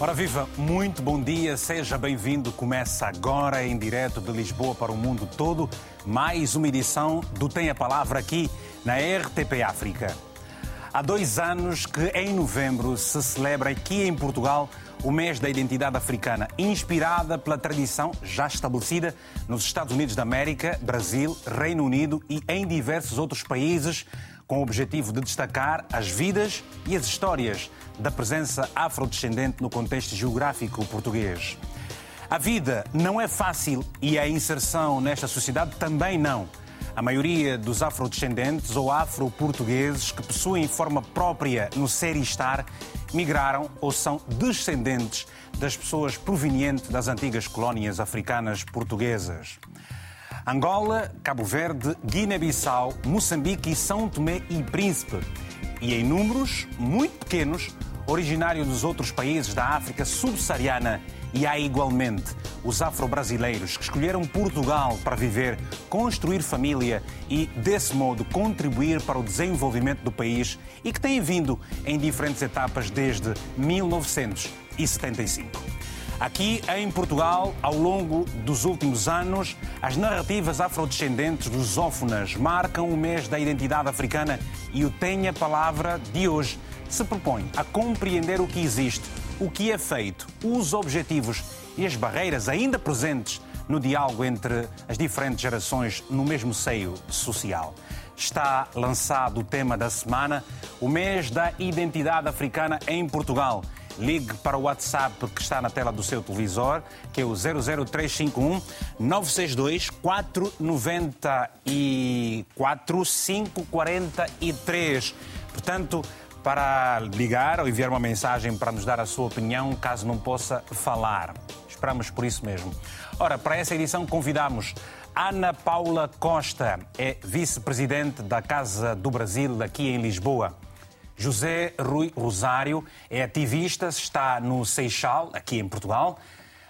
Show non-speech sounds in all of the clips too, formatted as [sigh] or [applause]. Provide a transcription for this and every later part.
Ora viva, muito bom dia, seja bem-vindo. Começa agora em direto de Lisboa para o mundo todo, mais uma edição do Tem a Palavra aqui na RTP África. Há dois anos que em novembro se celebra aqui em Portugal o mês da identidade africana, inspirada pela tradição já estabelecida nos Estados Unidos da América, Brasil, Reino Unido e em diversos outros países, com o objetivo de destacar as vidas e as histórias da presença afrodescendente no contexto geográfico português. A vida não é fácil e a inserção nesta sociedade também não. A maioria dos afrodescendentes ou afro-portugueses que possuem forma própria no ser e estar migraram ou são descendentes das pessoas provenientes das antigas colónias africanas portuguesas. Angola, Cabo Verde, Guiné-Bissau, Moçambique e São Tomé e Príncipe. E em números muito pequenos, originário dos outros países da África subsaariana e há igualmente os afro-brasileiros que escolheram Portugal para viver, construir família e, desse modo, contribuir para o desenvolvimento do país e que têm vindo em diferentes etapas desde 1975. Aqui em Portugal, ao longo dos últimos anos, as narrativas afrodescendentes lusófonas marcam o mês da identidade africana e o Tenha Palavra de hoje se propõe a compreender o que existe, o que é feito, os objetivos e as barreiras ainda presentes no diálogo entre as diferentes gerações no mesmo seio social. Está lançado o tema da semana, o mês da identidade africana em Portugal ligue para o WhatsApp que está na tela do seu televisor, que é o 00351 962 494 543. Portanto, para ligar ou enviar uma mensagem para nos dar a sua opinião, caso não possa falar. Esperamos por isso mesmo. Ora, para essa edição convidamos Ana Paula Costa, é vice-presidente da Casa do Brasil aqui em Lisboa. José Rui Rosário é ativista, está no Seixal, aqui em Portugal.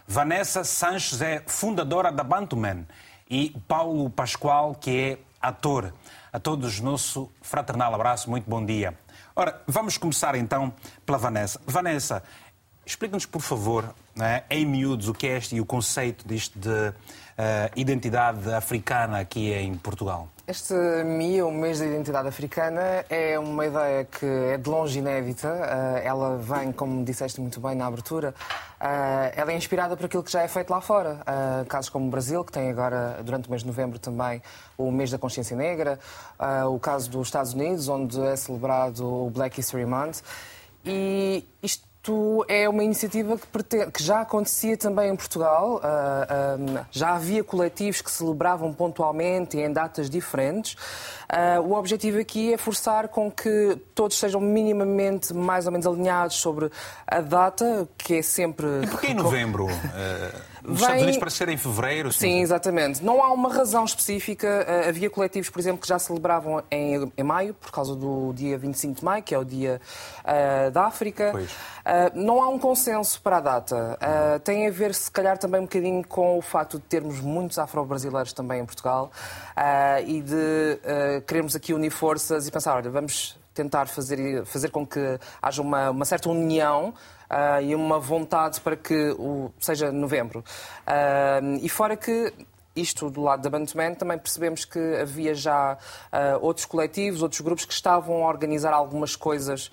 Vanessa Sanches é fundadora da Bantuman. E Paulo Pascoal, que é ator. A todos, nosso fraternal abraço, muito bom dia. Ora, vamos começar então pela Vanessa. Vanessa, explica-nos, por favor, né, em miúdos, o que é este e o conceito disto de uh, identidade africana aqui em Portugal. Este MIA, o mês da identidade africana, é uma ideia que é de longe inédita. Eh, ela vem, como disseste muito bem na abertura, eh, ela é inspirada por aquilo que já é feito lá fora. Casos como o Brasil, que tem agora, durante o mês de novembro, também o mês da consciência negra. O caso dos Estados Unidos, onde é celebrado o Black History Month. E isto isto é uma iniciativa que, pretende, que, já acontecia também em Portugal. Uh, uh, já havia coletivos que celebravam pontualmente e em datas diferentes. Uh, o objetivo aqui é forçar com que todos sejam minimamente mais ou menos alinhados sobre a data, que é sempre. E porquê em novembro? [laughs] Nos Estados Unidos para ser em fevereiro? Sim, exatamente. Não há uma razão específica. Uh, havia coletivos, por exemplo, que já celebravam em, em, maio, por causa do dia 25 de maio, que é o dia uh, da África. Uh, não há um consenso para a data. tem a ver, se calhar, também um bocadinho com o facto de termos muitos afro-brasileiros também em Portugal e de queremos aqui unir forças e pensar, olha, vamos tentar fazer, fazer com que haja uma, uma certa união uh, e uma vontade para que o, seja novembro. Uh, e fora que isto do lado da Bantuman, também percebemos que havia já uh, outros coletivos, outros grupos que estavam a organizar algumas coisas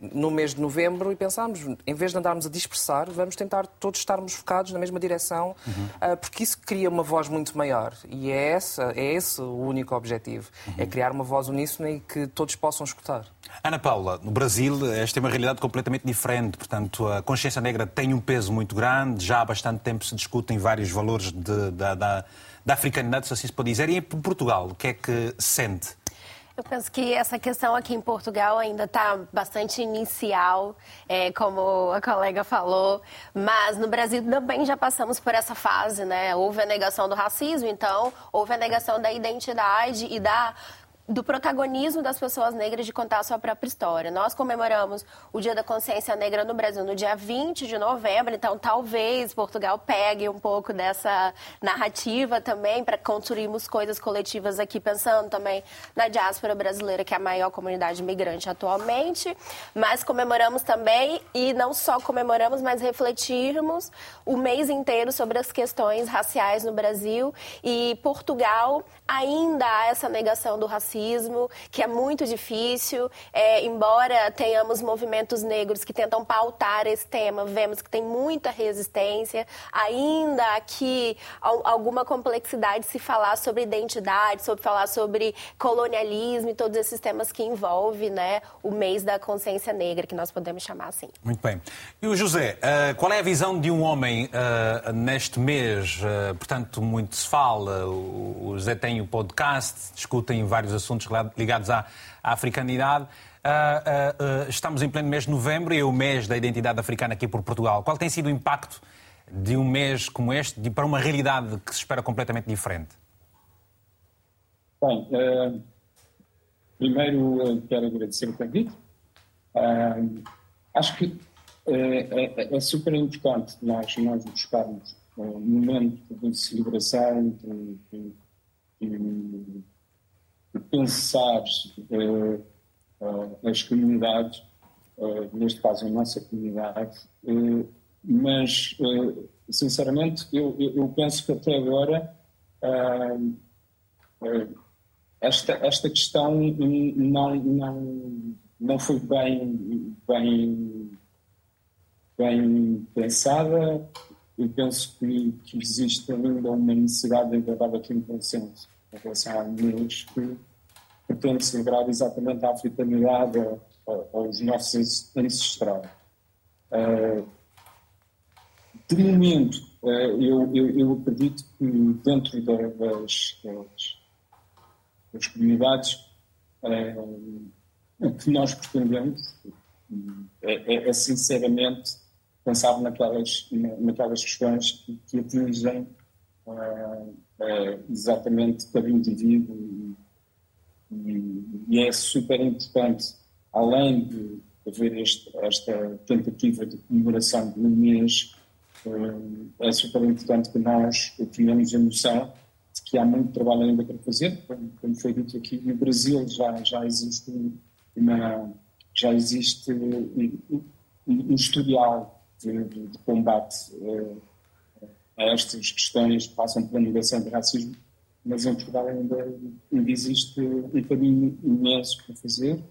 no mês de novembro e pensámos, em vez de andarmos a dispersar, vamos tentar todos estarmos focados na mesma direção, uhum. uh, porque isso cria uma voz muito maior. E é, essa, é esse o único objetivo, uhum. é criar uma voz uníssona e que todos possam escutar. Ana Paula, no Brasil esta é uma realidade completamente diferente, portanto a consciência negra tem um peso muito grande, já há bastante tempo se discutem vários valores de, da, da, da africanidade, se assim se pode dizer, e em Portugal, o que é que sente? Eu penso que essa questão aqui em Portugal ainda está bastante inicial, é, como a colega falou, mas no Brasil também já passamos por essa fase, né? Houve a negação do racismo, então houve a negação da identidade e da do protagonismo das pessoas negras de contar a sua própria história. Nós comemoramos o Dia da Consciência Negra no Brasil no dia 20 de novembro, então talvez Portugal pegue um pouco dessa narrativa também para construirmos coisas coletivas aqui, pensando também na diáspora brasileira, que é a maior comunidade migrante atualmente. Mas comemoramos também, e não só comemoramos, mas refletirmos o mês inteiro sobre as questões raciais no Brasil. E Portugal ainda há essa negação do racismo, que é muito difícil. É, embora tenhamos movimentos negros que tentam pautar esse tema, vemos que tem muita resistência. Ainda aqui alguma complexidade se falar sobre identidade, sobre falar sobre colonialismo e todos esses temas que envolve né, o mês da consciência negra, que nós podemos chamar assim. Muito bem. E o José, uh, qual é a visão de um homem uh, neste mês? Uh, portanto, muito se fala, o José tem o podcast, discutem vários assuntos ligados à, à africanidade. Uh, uh, estamos em pleno mês de novembro e é o mês da identidade africana aqui por Portugal. Qual tem sido o impacto de um mês como este para uma realidade que se espera completamente diferente? Bem, uh, primeiro quero agradecer o convite. acho que é, é, super importante nós, nós buscarmos um momento de celebração, de, de, de, pensar uh, uh, as comunidades, uh, neste caso a nossa comunidade, mas sinceramente eu, eu, eu, penso que até agora esta, esta questão não, não, não foi bem, bem, bem pensada. Eu penso que, que existe ainda uma necessidade de encontrar aqui um consenso em relação a números que pretende celebrar exatamente a africanidade aos nossos ancestrais. Uh, de momento, uh, eu, eu, eu, acredito que dentro das, das, das comunidades, uh, o que nós pretendemos é, é, é sinceramente pensava naquelas, naquelas questões que, que atingem exatamente cada indivíduo e, e, é super importante, além de haver este, esta tentativa de comemoração um mês, uh, é super importante que nós tenhamos a noção de que há muito trabalho ainda para fazer, como, foi dito aqui, no Brasil já, já existe uma, já existe um, um historial de, de, de combate uh, estas questões que passam pela negação de racismo, mas em Portugal ainda, ainda existe um caminho imenso para fazer.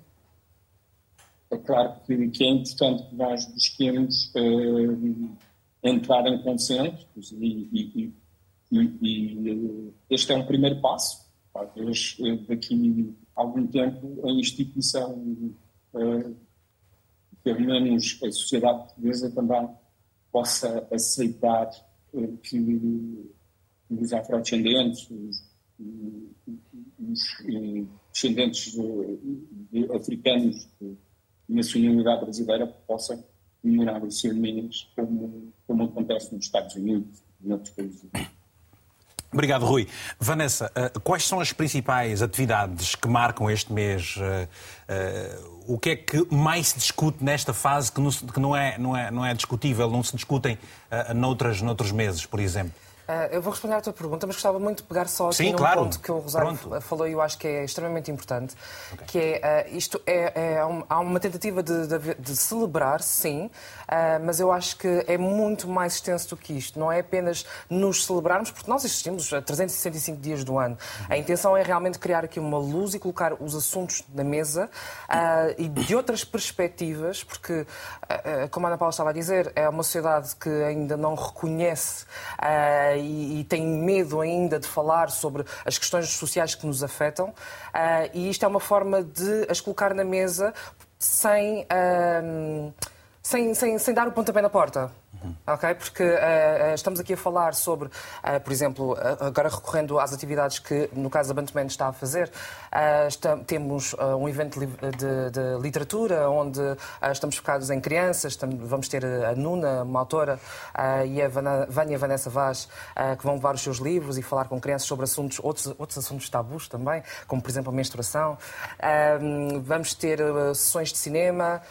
É claro que, que é importante que nós busquemos uh, entrar em consensos e, e, e, e, este é um primeiro passo. Talvez daqui a algum tempo a instituição uh, pelo menos a sociedade portuguesa também possa aceitar eh, que os afrodescendentes, os, descendentes de, de africanos de nacionalidade brasileira possam comemorar os seus mês como, como acontece nos Estados Unidos e em outros países. Obrigado, Rui. Vanessa, eh, quais são as principais atividades que marcam este mês? Eh, o que é que mais se discute nesta fase que não, é, não, é, não é discutível, não se discutem noutras, noutros meses, por exemplo? Uh, eu vou responder à tua pergunta, mas gostava muito de pegar só aqui Sim, num claro. ponto que o Rosário Pronto. falou e eu acho que é extremamente importante, okay. que é, uh, isto é, é um, há uma tentativa de, de, de celebrar, sim, uh, mas eu acho que é muito mais extenso do que isto. Não é apenas nos celebrarmos, porque nós existimos a 365 dias do ano. Uhum. A intenção é realmente criar aqui uma luz e colocar os assuntos na mesa e de outras perspectivas, porque, como a Ana Paula estava a dizer, é uma sociedade que ainda não reconhece e, e tem medo ainda de falar sobre as questões sociais que nos afetam. Uh, e isto é uma forma de as colocar na mesa sem. Sem, sem, sem dar o pontapé na porta. Uhum. Ok? Porque uh, estamos aqui a falar sobre, uh, por exemplo, uh, agora recorrendo às atividades que, no caso, a Bantaman está a fazer, está, temos um evento de, de, de literatura onde estamos focados em crianças, estamos, vamos ter a Nuna, uma autora, e a Vânia Vanessa Vaz, que vão levar os seus livros e falar com crianças sobre assuntos, outros, outros assuntos tabus também, como, por exemplo, a menstruação. vamos ter sessões de cinema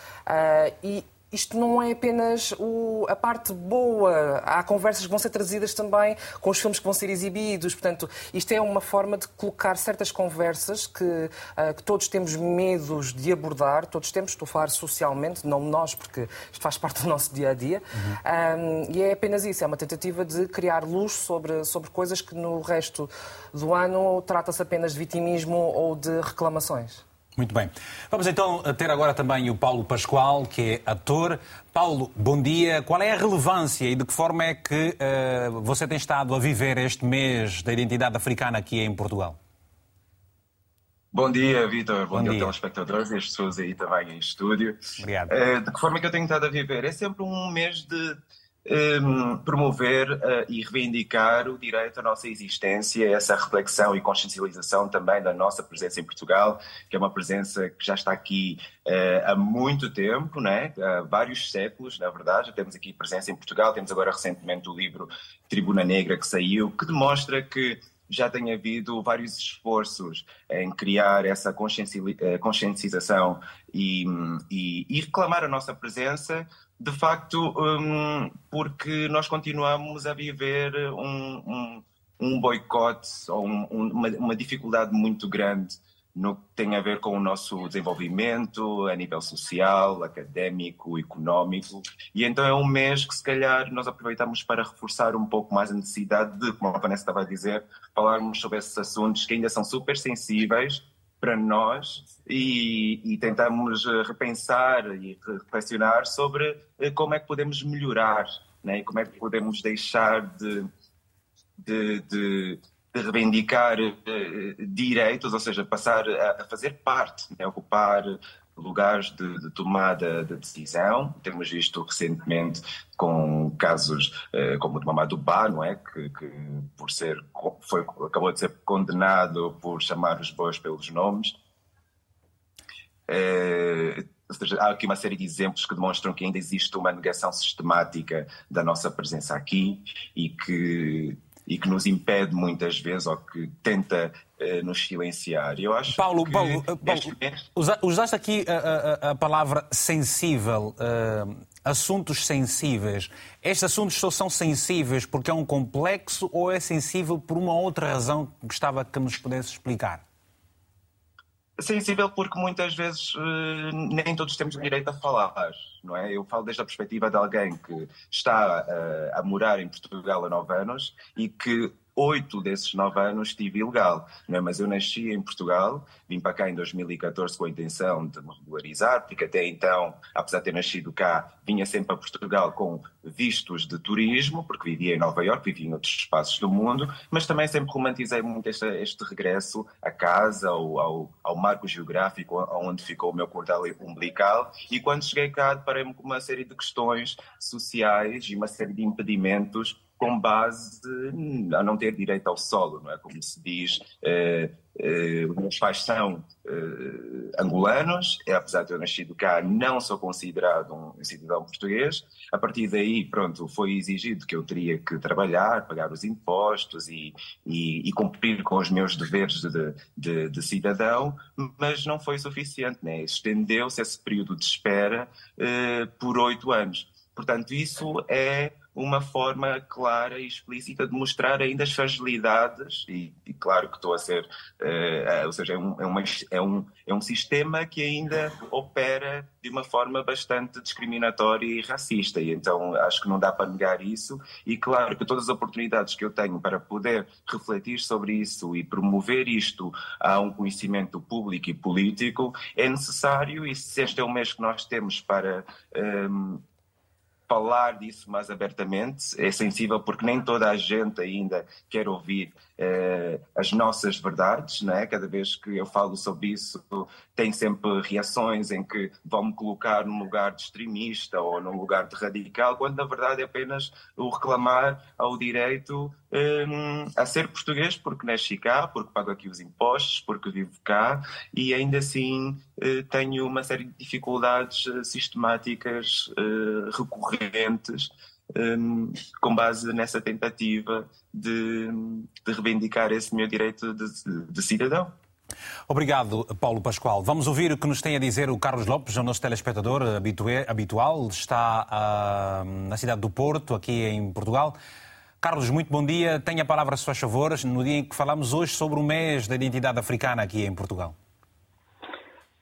e isto não é apenas o, a parte boa. Há conversas que vão ser trazidas também com os filmes que vão ser exibidos. Portanto, isto é uma forma de colocar certas conversas que, uh, que todos temos medos de abordar. Todos temos, estou a falar socialmente, não nós, porque isto faz parte do nosso dia a dia. Uhum. Um, e é apenas isso. É uma tentativa de criar luz sobre, sobre coisas que no resto do ano trata-se apenas de vitimismo ou de reclamações. Muito bem. Vamos então ter agora também o Paulo Pascoal, que é ator. Paulo, bom dia. Qual é a relevância e de que forma é que uh, você tem estado a viver este mês da identidade africana aqui em Portugal? Bom dia, Vitor. Bom, Bom dia, dia telespectadores e as pessoas aí também em estúdio. Obrigado. Uh, de que forma é que eu tenho estado a viver? É sempre um mês de um, promover uh, e reivindicar o direito à nossa existência, essa reflexão e consciencialização também da nossa presença em Portugal, que é uma presença que já está aqui uh, há muito tempo, né? há vários séculos, na verdade. Já temos aqui presença em Portugal, temos agora recentemente o livro Tribuna Negra que saiu, que demonstra que já tem havido vários esforços em criar essa eh, consciencialização e, e, e reclamar a nossa presença de facto, um, porque nós continuamos a viver um, um, um boicote ou um, uma, uma, dificuldade muito grande no que tem a ver com o nosso desenvolvimento a nível social, académico, económico. E então é um mês que, se calhar, nós aproveitamos para reforçar um pouco mais a necessidade de, como a Vanessa estava a dizer, falarmos sobre esses assuntos que ainda são super sensíveis para nós e, e, tentamos eh, repensar e reflexionar sobre eh, como é que podemos melhorar né? e como é que podemos deixar de, de, de, de reivindicar uh, direitos, ou seja, passar a, a fazer parte, né? ocupar lugares de, de, tomada de decisão. Temos visto recentemente com casos uh, como o de Mamadou Ba, não é? Que, que, por ser, foi, acabou de ser condenado por chamar os bois pelos nomes. Ou seja, há aqui uma série de exemplos que demonstram que ainda existe uma negação sistemática da nossa presença aqui e que e que nos impede muitas vezes ou que tenta uh, nos silenciar. Eu acho Paulo, que Paulo, Paulo mês... usaste aqui a, a, a palavra sensível, uh, assuntos sensíveis. Estes assuntos só são sensíveis porque é um complexo ou é sensível por uma outra razão que gostava que nos pudesse explicar? Sensível porque muitas vezes uh, nem todos temos o direito a falar, não é? Eu falo desde a perspectiva de alguém que está uh, a morar em Portugal há nove anos e que oito desses nove anos estive ilegal. Não é? Mas eu nasci em Portugal, vim para cá em 2014 com a intenção de me regularizar, porque até então, apesar de ter nascido cá, vinha sempre a Portugal com vistos de turismo, porque vivia em Nova Iorque, vivia em outros espaços do mundo, mas também sempre romantizei muito este, este regresso a casa, ao, ao, marco geográfico onde ficou o meu cordal umbilical. E quando cheguei cá, deparei-me com uma série de questões sociais e uma série de impedimentos com base a não ter direito ao solo, não é? Como se diz, eh, eh, meus pais são eh, angolanos, apesar de eu nascido cá, não sou considerado um cidadão português. A partir daí, pronto, foi exigido que eu teria que trabalhar, pagar os impostos e, e, e cumprir com os meus deveres de, de, de, cidadão, mas não foi suficiente, né? Estendeu-se esse período de espera eh, por oito anos. Portanto, isso é uma forma clara e explícita de mostrar ainda as fragilidades, e, e claro que estou a ser, uh, ou seja, é um, é, uma, é, um, é um sistema que ainda opera de uma forma bastante discriminatória e racista, e então acho que não dá para negar isso, e claro que todas as oportunidades que eu tenho para poder refletir sobre isso e promover isto a um conhecimento público e político é necessário, e se este é o mês que nós temos para. Um, ehm, falar disso mais abertamente. É sensível porque nem toda a gente ainda quer ouvir eh, as nossas verdades, né? Cada vez que eu falo sobre isso, tem sempre reações em que vão me colocar num lugar de extremista ou num lugar de radical, quando na verdade é apenas o reclamar ao direito eh, a ser português porque nasci cá, porque pago aqui os impostos, porque vivo cá e ainda assim eh, tenho uma série de dificuldades eh, sistemáticas eh, um, com base nessa tentativa de, de, reivindicar esse meu direito de, de cidadão. Obrigado, Paulo Pascoal. Vamos ouvir o que nos tem a dizer o Carlos Lopes, o nosso telespectador habitual. Está uh, na cidade do Porto, aqui em Portugal. Carlos, muito bom dia. Tenha a palavra, se faz favor, no dia em que falamos hoje sobre o mês da identidade africana aqui em Portugal.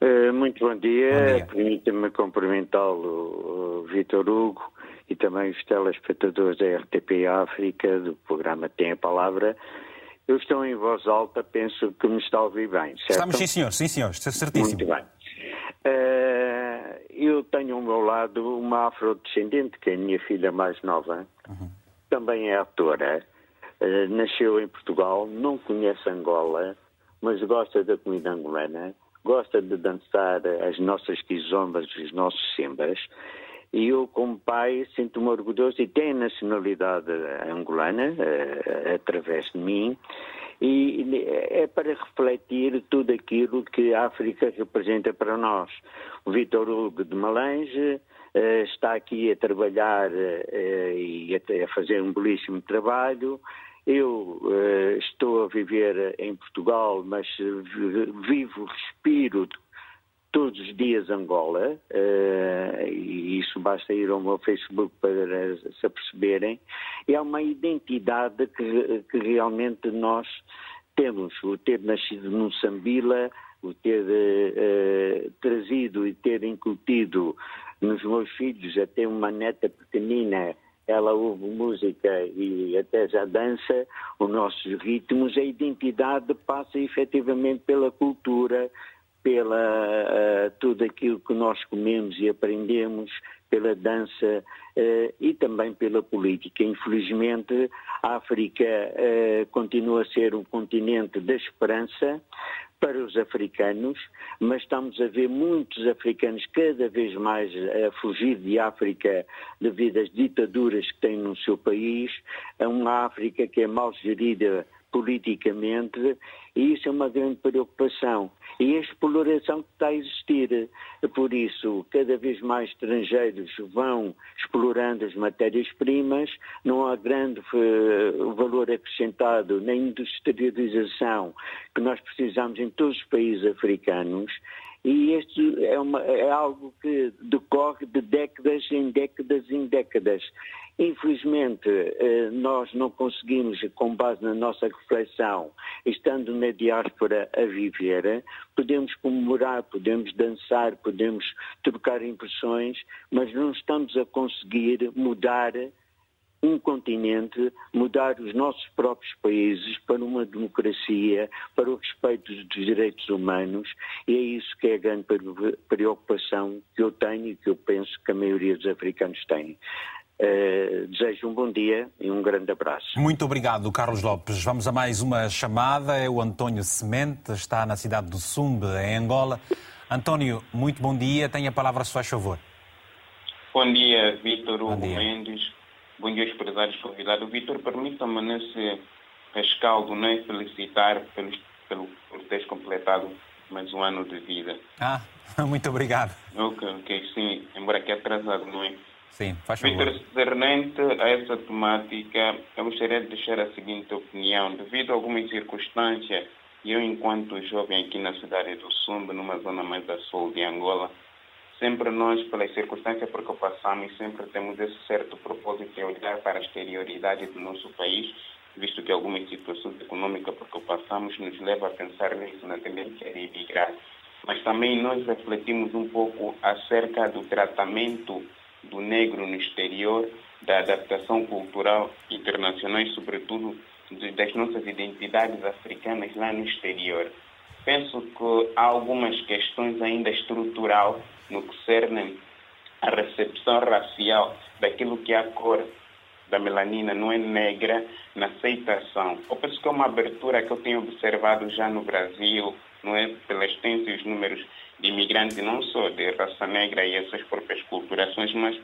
Uh, muito bom dia. dia. Permita-me cumprimentá-lo, Vitor Hugo, e também os telespectadores da RTP África, do programa Tem a Palavra. Eu estou em voz alta, penso que me está a ouvir bem, certo? Estamos, sim senhor, sim senhor, certíssimo. Muito bem. Uh, eu tenho ao meu lado uma afrodescendente, que é a minha filha mais nova, uhum. também é atora, uh, nasceu em Portugal, não conhece Angola, mas gosta da comida angolana, gosta de dançar as nossas quizombas, os nossos simbas, e eu, como pai, sinto-me orgulhoso e tenho nacionalidade angolana, uh, através de mim, e é para refletir tudo aquilo que a África representa para nós. O Vitor Hugo de Malange uh, está aqui a trabalhar uh, e a, a, fazer um belíssimo trabalho. Eu estou a viver em Portugal, mas vivo, respiro todos os dias Angola, uh, e isso basta ir ao meu Facebook para se aperceberem, há uma identidade que, que realmente nós temos, o ter nascido num Sambila, o ter uh, trazido e ter incutido nos meus filhos até uma neta pequenina ela ouve música e até já dança os nossos ritmos, a identidade passa efetivamente pela cultura, pela uh, tudo aquilo que nós comemos e aprendemos, pela dança uh, e também pela política. Infelizmente, a África uh, continua a ser um continente da esperança para os africanos, mas estamos a ver muitos africanos cada vez mais a fugir de África devido às ditaduras que têm no seu país, a uma África que é mal gerida politicamente, e isso é uma grande preocupação. E a exploração que está a existir. Por isso, cada vez mais estrangeiros vão explorando as matérias-primas, não há grande eh, valor acrescentado na industrialização que nós precisamos em todos os países africanos. E isto é, uma, é algo que decorre de décadas em décadas em décadas. Infelizmente, eh, nós não conseguimos, com base na nossa reflexão, estando na diáspora a viver, podemos comemorar, podemos dançar, podemos trocar impressões, mas não estamos a conseguir mudar um continente, mudar os nossos próprios países para uma democracia, para o respeito dos direitos humanos, e é isso que é a grande preocupação que eu tenho e que eu penso que a maioria dos africanos tem. Uh, desejo um bom dia e um grande abraço. Muito obrigado, Carlos Lopes. Vamos a mais uma chamada. É o António Semente, está na cidade do Sumbe, em Angola. António, muito bom dia. Tenha a palavra, se faz favor. Bom dia, Vítor Hugo. Mendes. Bom dia, aos prezados convidados. Vítor, permita-me nesse rescaldo né, felicitar pelo, pelo, por teres completado mais um ano de vida. Ah, [laughs] muito obrigado. Ok, ok, sim. Embora que atrasado, não é? Sim, faz favor. Concernente a essa temática, eu gostaria de deixar a seguinte opinião. Devido a algumas circunstâncias, eu, enquanto jovem aqui na cidade do Sumbe, numa zona mais a sul de Angola, sempre nós, pelas circunstâncias por que passamos, sempre temos esse certo propósito de olhar para a exterioridade do nosso país, visto que algumas situações econômicas por que passamos nos levam a pensar nisso, na tendência de emigrar. Mas também nós refletimos um pouco acerca do tratamento do negro no exterior, da adaptação cultural internacional e, sobretudo, das nossas identidades africanas lá no exterior. Penso que há algumas questões ainda estrutural no que cerne a recepção racial daquilo que é a cor da melanina não é negra na aceitação. Eu penso que é uma abertura que eu tenho observado já no Brasil, não é pela extensa os números de imigrantes, não só de raça negra e essas próprias culturações, mas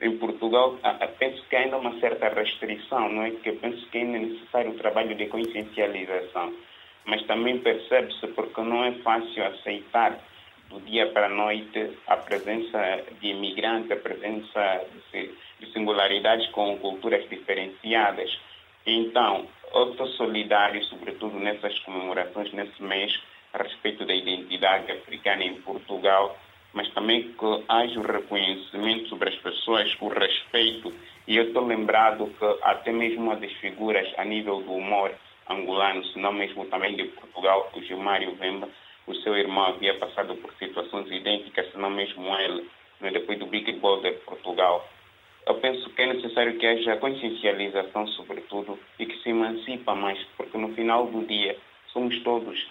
em Portugal penso que ainda há uma certa restrição, não é? Que eu penso que ainda é necessário o trabalho de consciencialização. Mas também percebe-se porque não é fácil aceitar do dia para a noite a presença de imigrantes, a presença de singularidades com culturas diferenciadas. Então, eu estou solidário, sobretudo nessas comemorações, nesse mês, a respeito da identidade africana em Portugal, mas também que haja o reconhecimento sobre as pessoas, o respeito. E eu estou lembrado que até mesmo uma das figuras a nível do humor angolano, se não mesmo também de Portugal, o Gilmário Vemba, o seu irmão havia passado por situações idênticas, se não mesmo ele, né, depois do Big Brother Portugal. Eu penso que é necessário que haja consciencialização, sobretudo, e que se emancipa mais, porque no final do dia somos todos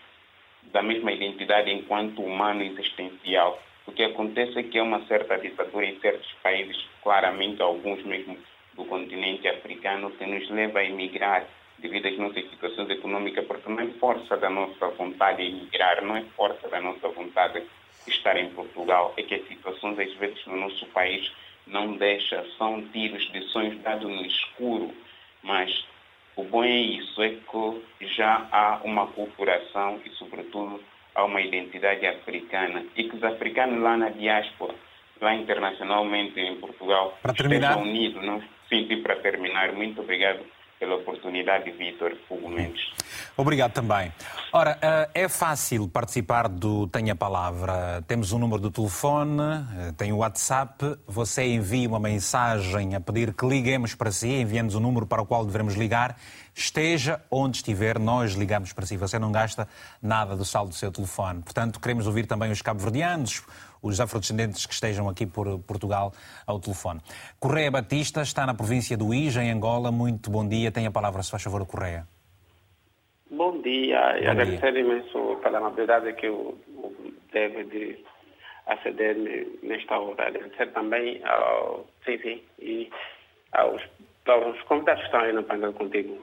da mesma identidade enquanto humano existencial. O que acontece é que há uma certa ditadura em certos países, claramente alguns mesmo do continente africano, que nos leva a emigrar devido às nossas situações econômicas, porque não é força da nossa vontade de emigrar, não é força da nossa vontade de estar em Portugal, é que as situações às vezes no nosso país não deixam, são tiros de sonhos dados no escuro, mas o bom é isso, é que já há uma culturação e, sobretudo, há uma identidade africana e que os africanos lá na diáspora, lá internacionalmente em Portugal, para terminar... estejam unidos. Não? Sim, sim, para terminar, muito obrigado pela oportunidade, Vítor Fogo Mendes. Obrigado também. Ora, eh, é fácil participar do Tenha Palavra. Temos um número de telefone, eh, tem o WhatsApp. Você envia uma mensagem a pedir que liguemos para si, enviando o número para o qual devemos ligar. Esteja onde estiver, nós ligamos para si. Você não gasta nada do saldo do seu telefone. Portanto, queremos ouvir também os cabo-verdianos, os afrodescendentes que estejam aqui por Portugal ao telefone. Correia Batista está na província do Ija, em Angola. Muito bom dia. Tem a palavra, se faz favor, Correia. Bom dia. e agradecer imenso pela amabilidade que eu deve de aceder nesta hora. Agradecer também ao sim, e aos, aos convidados que estão aí no painel contigo.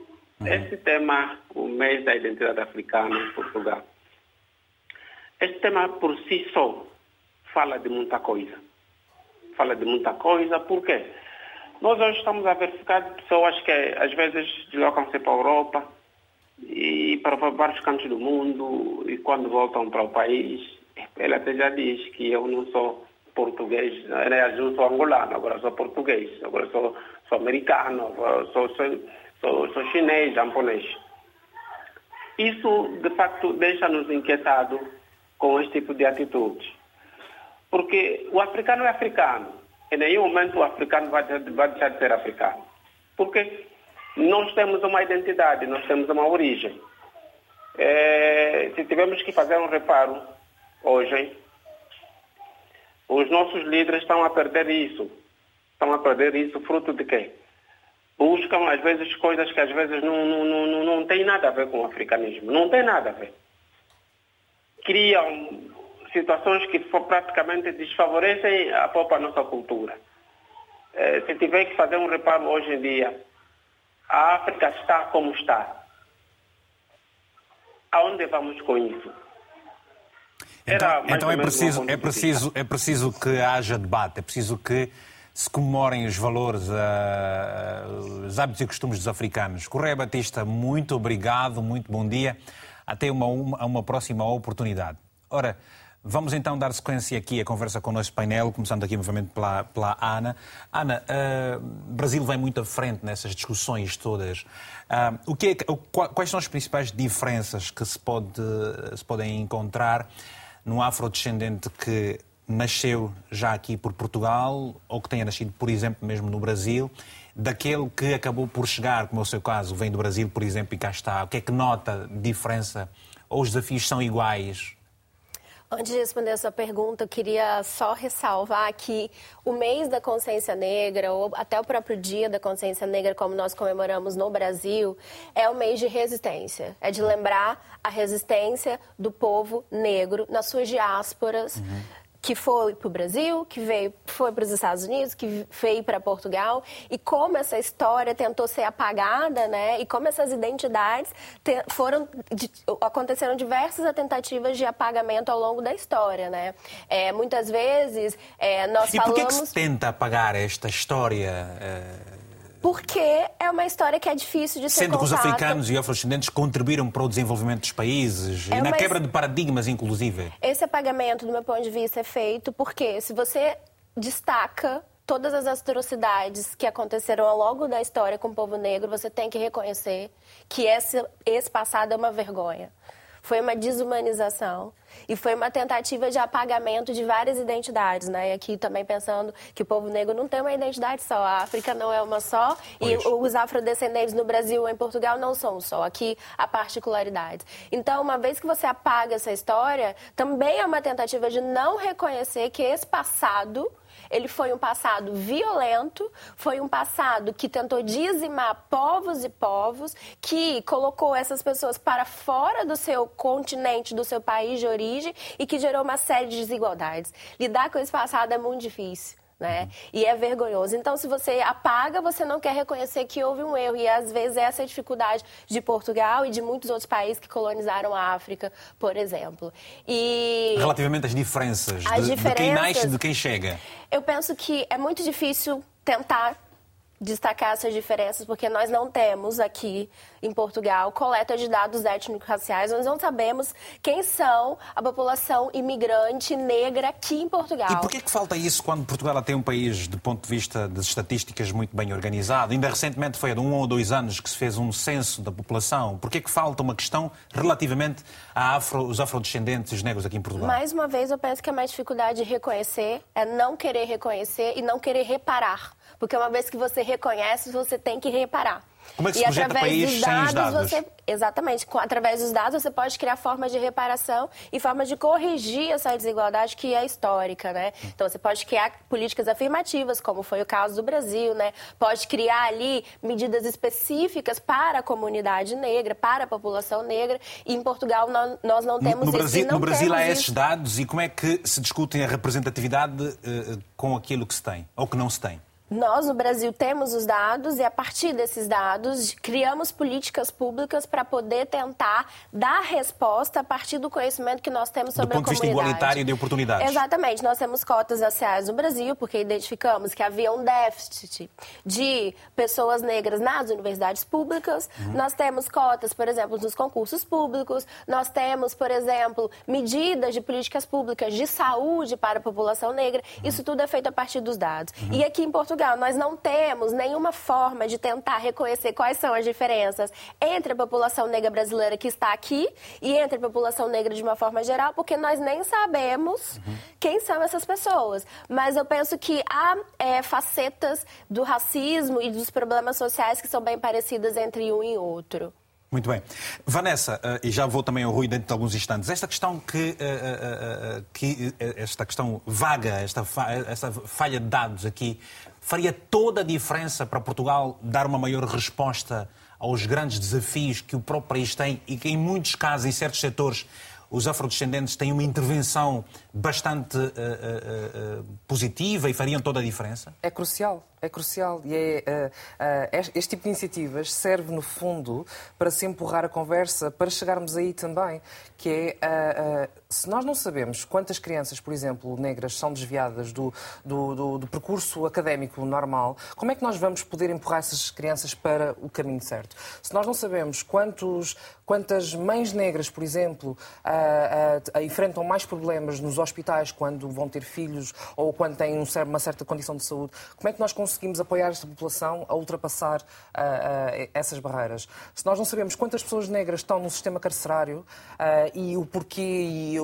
Uhum. Esse tema, o mês da identidade africana em Portugal, esse tema por si só fala de muita coisa. Fala de muita coisa, por quê? Nós hoje estamos a verificar pessoas que às vezes deslocam-se para a Europa e para vários cantos do mundo e quando voltam para o país, ela até já diz que eu não sou português, aliás, não sou angolano, agora sou português, agora sou, sou americano, sou, sou, sou, sou chinês, japonês. Isso, de facto, deixa-nos inquietados com este tipo de atitudes. Porque o africano é africano. Em nenhum momento o africano vai, vai deixar de ser africano. Porque nós temos uma identidade, nós temos uma origem. É, se tivermos que fazer um reparo hoje, os nossos líderes estão a perder isso. Estão a perder isso fruto de quê? Buscam, às vezes, coisas que às vezes não, não, não, não tem nada a ver com o africanismo. Não tem nada a ver. Criam situações que praticamente desfavorecem a própria nossa cultura. Eh, se tiver que fazer um reparo hoje em dia, a África está como está. Aonde vamos com isso? Então, então é, preciso, é, preciso, é preciso que haja debate, é preciso que se comemorem os valores, uh, os hábitos e costumes dos africanos. Correia Batista, muito obrigado, muito bom dia. Até uma, uma, uma próxima oportunidade. Ora, Vamos então dar sequência aqui à conversa com o nosso painel, começando aqui novamente pela, pela Ana. Ana, uh, Brasil vem muito à frente nessas discussões todas. Uh, o que é, quais são as principais diferenças que se, pode, se podem encontrar num afrodescendente que nasceu já aqui por Portugal ou que tenha nascido, por exemplo, mesmo no Brasil, daquele que acabou por chegar, como é o seu caso, vem do Brasil, por exemplo, e cá está? O que é que nota diferença? Ou os desafios são iguais? Antes de responder a sua pergunta, eu queria só ressalvar que o mês da consciência negra, ou até o próprio dia da consciência negra, como nós comemoramos no Brasil, é o mês de resistência. É de lembrar a resistência do povo negro nas suas diásporas. Uhum que foi para o Brasil, que veio, foi para os Estados Unidos, que veio para Portugal, e como essa história tentou ser apagada, né? E como essas identidades te, foram de, aconteceram diversas tentativas de apagamento ao longo da história, né? É, muitas vezes é, nós e falamos. E por que, que se tenta apagar esta história? É porque é uma história que é difícil de ser Sendo contada. que os africanos e afrodescendentes contribuíram para o desenvolvimento dos países é e na quebra de paradigmas, inclusive. Esse apagamento, do meu ponto de vista, é feito porque se você destaca todas as atrocidades que aconteceram ao longo da história com o povo negro, você tem que reconhecer que esse, esse passado é uma vergonha. Foi uma desumanização e foi uma tentativa de apagamento de várias identidades, né? E aqui também pensando que o povo negro não tem uma identidade só, a África não é uma só pois. e os afrodescendentes no Brasil ou em Portugal não são só. Aqui há particularidades. Então, uma vez que você apaga essa história, também é uma tentativa de não reconhecer que esse passado ele foi um passado violento, foi um passado que tentou dizimar povos e povos, que colocou essas pessoas para fora do seu continente, do seu país de origem e que gerou uma série de desigualdades. Lidar com esse passado é muito difícil né? E é vergonhoso. Então, se você apaga, você não quer reconhecer que houve um erro. E às vezes essa é a dificuldade de Portugal e de muitos outros países que colonizaram a África, por exemplo. E relativamente às diferenças, as de, diferenças de quem nasce e de quem chega. Eu penso que é muito difícil tentar destacar essas diferenças, porque nós não temos aqui em Portugal coleta de dados étnico-raciais, nós não sabemos quem são a população imigrante negra aqui em Portugal. E por que, que falta isso quando Portugal tem um país, do ponto de vista das estatísticas, muito bem organizado? Ainda recentemente foi há um ou dois anos que se fez um censo da população. Por que, que falta uma questão relativamente aos afro, afrodescendentes e os negros aqui em Portugal? Mais uma vez, eu penso que a mais dificuldade de reconhecer é não querer reconhecer e não querer reparar. Porque uma vez que você reconhece, você tem que reparar. Como é que se e através dos dados, dados? Você, exatamente, através dos dados você pode criar formas de reparação e formas de corrigir essa desigualdade que é histórica, né? Então você pode criar políticas afirmativas, como foi o caso do Brasil, né? Pode criar ali medidas específicas para a comunidade negra, para a população negra. E em Portugal nós, não temos no, no Brasil, isso. no Brasil há esses dados e como é que se discutem a representatividade uh, com aquilo que se tem ou que não se tem? Nós, no Brasil, temos os dados e, a partir desses dados, criamos políticas públicas para poder tentar dar resposta a partir do conhecimento que nós temos sobre a comunidade. Do ponto de vista igualitário e de oportunidades. Exatamente. Nós temos cotas raciais no Brasil, porque identificamos que havia um déficit de pessoas negras nas universidades públicas. Uhum. Nós temos cotas, por exemplo, nos concursos públicos. Nós temos, por exemplo, medidas de políticas públicas de saúde para a população negra. Uhum. Isso tudo é feito a partir dos dados. Uhum. E aqui em Portugal, Portugal, nós não temos nenhuma forma de tentar reconhecer quais são as diferenças entre a população negra brasileira que está aqui e entre a população negra de uma forma geral, porque nós nem sabemos uhum. quem são essas pessoas. Mas eu penso que há é, facetas do racismo e dos problemas sociais que são bem parecidas entre um e outro. Muito bem. Vanessa, uh, e já vou também ao Rui dentro de alguns instantes, esta questão que, uh, uh, que esta questão vaga, esta, esta falha de dados aqui, faria toda a diferença para Portugal dar uma maior resposta aos grandes desafios que o próprio país tem e que, em muitos casos, em certos setores, os afrodescendentes têm uma intervenção bastante uh, uh, uh, positiva e fariam toda a diferença? É crucial é crucial e é, uh, uh, este tipo de iniciativas serve, no fundo, para se empurrar a conversa, para chegarmos aí também, que é, uh, se nós não sabemos quantas crianças, por exemplo, negras, são desviadas do, do, do, do, percurso académico normal, como é que nós vamos poder empurrar essas crianças para o caminho certo? Se nós não sabemos quantos, quantas mães negras, por exemplo, enfrentam mais problemas nos hospitais quando vão ter filhos ou quando têm uma certa condição de saúde, como é que nós conseguimos apoiar esta população a ultrapassar uh, uh, essas barreiras. Se nós não sabemos quantas pessoas negras estão no sistema carcerário uh, e o porquê e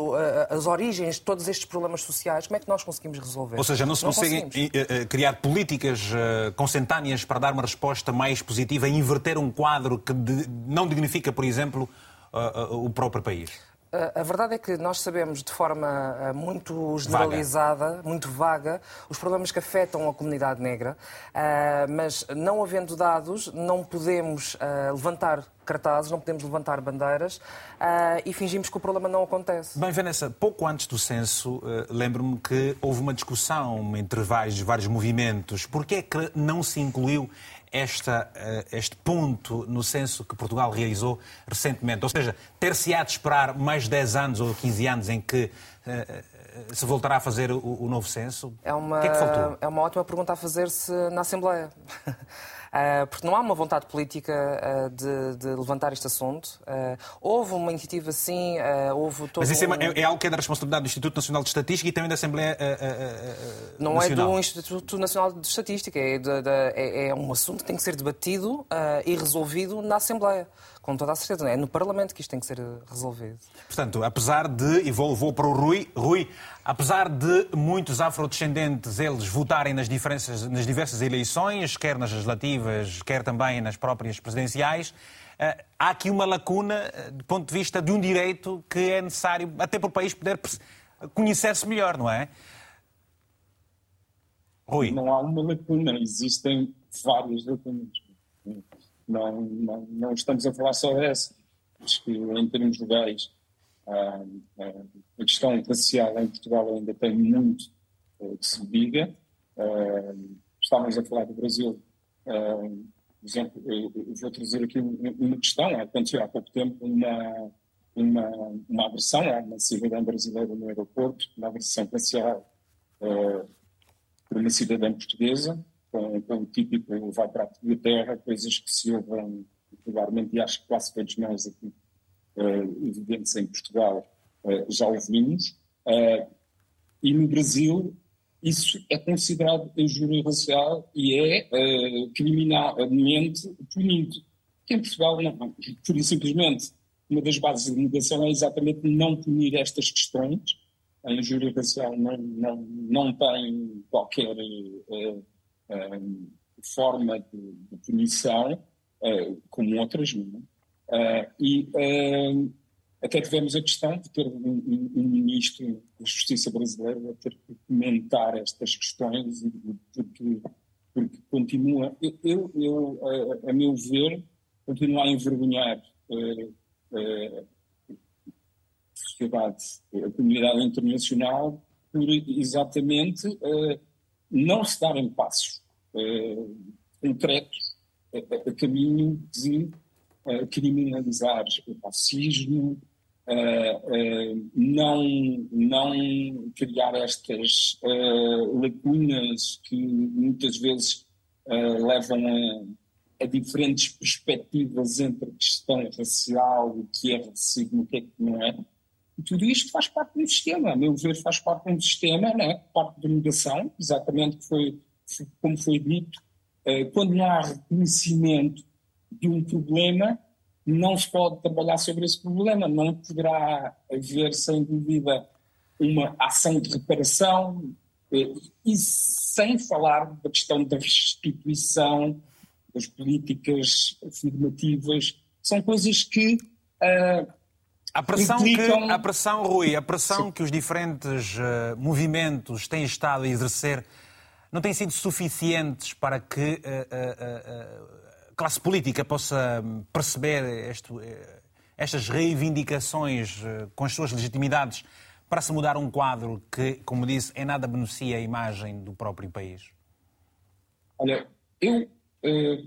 as origens de todos estes problemas sociais, como é que nós conseguimos resolver? Ou seja, não se não conseguem criar políticas consentâneas para dar uma resposta mais positiva e inverter um quadro que não dignifica, por exemplo, o próprio país? A verdade é que nós sabemos de forma eh, muito generalizada, vaga. muito vaga, os problemas que afetam a comunidade negra, eh, mas não havendo dados, não podemos eh, levantar cartazes, não podemos levantar bandeiras e fingimos que o problema não acontece. Bem, Vanessa, pouco antes do censo, lembro-me que houve uma discussão entre vários, vários movimentos. Por que é que não se incluiu esta, eh, este ponto no censo que Portugal realizou recentemente? Ou seja, ter-se-á de esperar mais 10 anos ou 15 anos em que eh, eh, se voltará a fazer o, o novo censo? É uma, o que é que? É uma ótima pergunta a fazer-se na Assembleia. Uh, porque não há uma vontade política uh, de, de, levantar este assunto. Uh, houve uma iniciativa, sim, houve todo Mas isso é um... é, é, algo que é da responsabilidade do Instituto Nacional de Estatística e também da Assembleia Não Nacional. é do Instituto Nacional de Estatística, é, de, de, é, é um assunto que tem que ser debatido e resolvido na Assembleia com toda a certeza. É no Parlamento que isto tem que ser resolvido. Portanto, apesar de, e vou, vou para o Rui, Rui, apesar de muitos afrodescendentes eles votarem nas, nas diversas eleições, quer nas legislativas, quer também nas próprias presidenciais, eh, há aqui uma lacuna eh, do ponto de vista de um direito que é necessário, até para o país poder conhecer-se melhor, não é? Rui. Não há uma lacuna, existem várias lacunas. Não, não, não estamos a falar só dessa. Acho que, em termos legais, a, a questão racial em Portugal ainda tem muito uh, que se diga. Uh, estávamos a falar do Brasil. Por exemplo, eu, vou trazer aqui uma questão. Aconteceu há pouco tempo uma, uma, uma agressão a uma cidadã brasileira no aeroporto, uma agressão racial por uma cidadã portuguesa com, com o típico vai para a terra, coisas que se ouvem regularmente e acho que quase todos nós aqui, uh, evidentes em Portugal, uh, já ouvimos. Uh, e no Brasil isso é considerado injúria racial e é uh, criminalmente punido. Que em Portugal não. Por simplesmente, uma das bases de negação é exatamente não punir estas questões. A injúria racial não, não, não tem qualquer uh, uh, forma de, de punição, uh, como outras, não é? e até tivemos a questão de ter um, um, um, ministro da Justiça brasileiro a ter que comentar estas questões, porque, porque continua, eu, eu a, a, meu ver, continua a envergonhar a sociedade, a comunidade internacional, por exatamente não se darem passos uh, concretos a, a, caminho de uh, criminalizar o racismo, uh, não, não criar estas lacunas que muitas vezes levam a, a, diferentes perspectivas entre a questão racial, o que é racismo, o que é que não é e tudo isto faz parte de um sistema, a meu ver, faz parte de um sistema, né? parte de negação, exatamente foi, como foi dito, eh, quando não há reconhecimento de um problema, não se pode trabalhar sobre esse problema, não poderá haver, sem dúvida, uma ação de reparação, eh, e sem falar da questão da restituição, das políticas afirmativas, são coisas que uh, a pressão, implicam... que, a pressão, Rui, a pressão Sim. que os diferentes uh, movimentos têm estado a exercer não tem sido suficientes para que a uh, uh, classe política possa perceber este, estas reivindicações com as suas legitimidades para se mudar um quadro que, como disse, é nada beneficia a imagem do próprio país? Olha, eu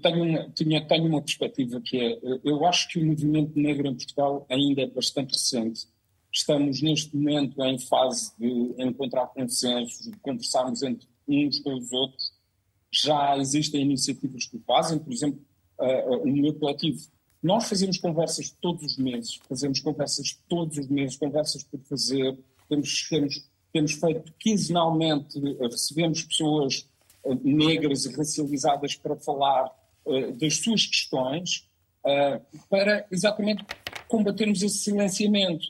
tenho, uma, tinha, tenho uma perspectiva que é, eh, eu acho que o movimento negro em Portugal ainda é bastante recente. Estamos neste momento em fase de encontrar consensos, de conversarmos entre uns com os outros. Já existem iniciativas que o fazem, por exemplo, uh, uh, no meu coletivo. Nós fazemos conversas todos os meses, fazemos conversas todos os meses, conversas por fazer. Temos, temos, temos feito quinzenalmente, recebemos pessoas negras e racializadas para falar uh, das suas questões, uh, para exatamente combatermos esse silenciamento.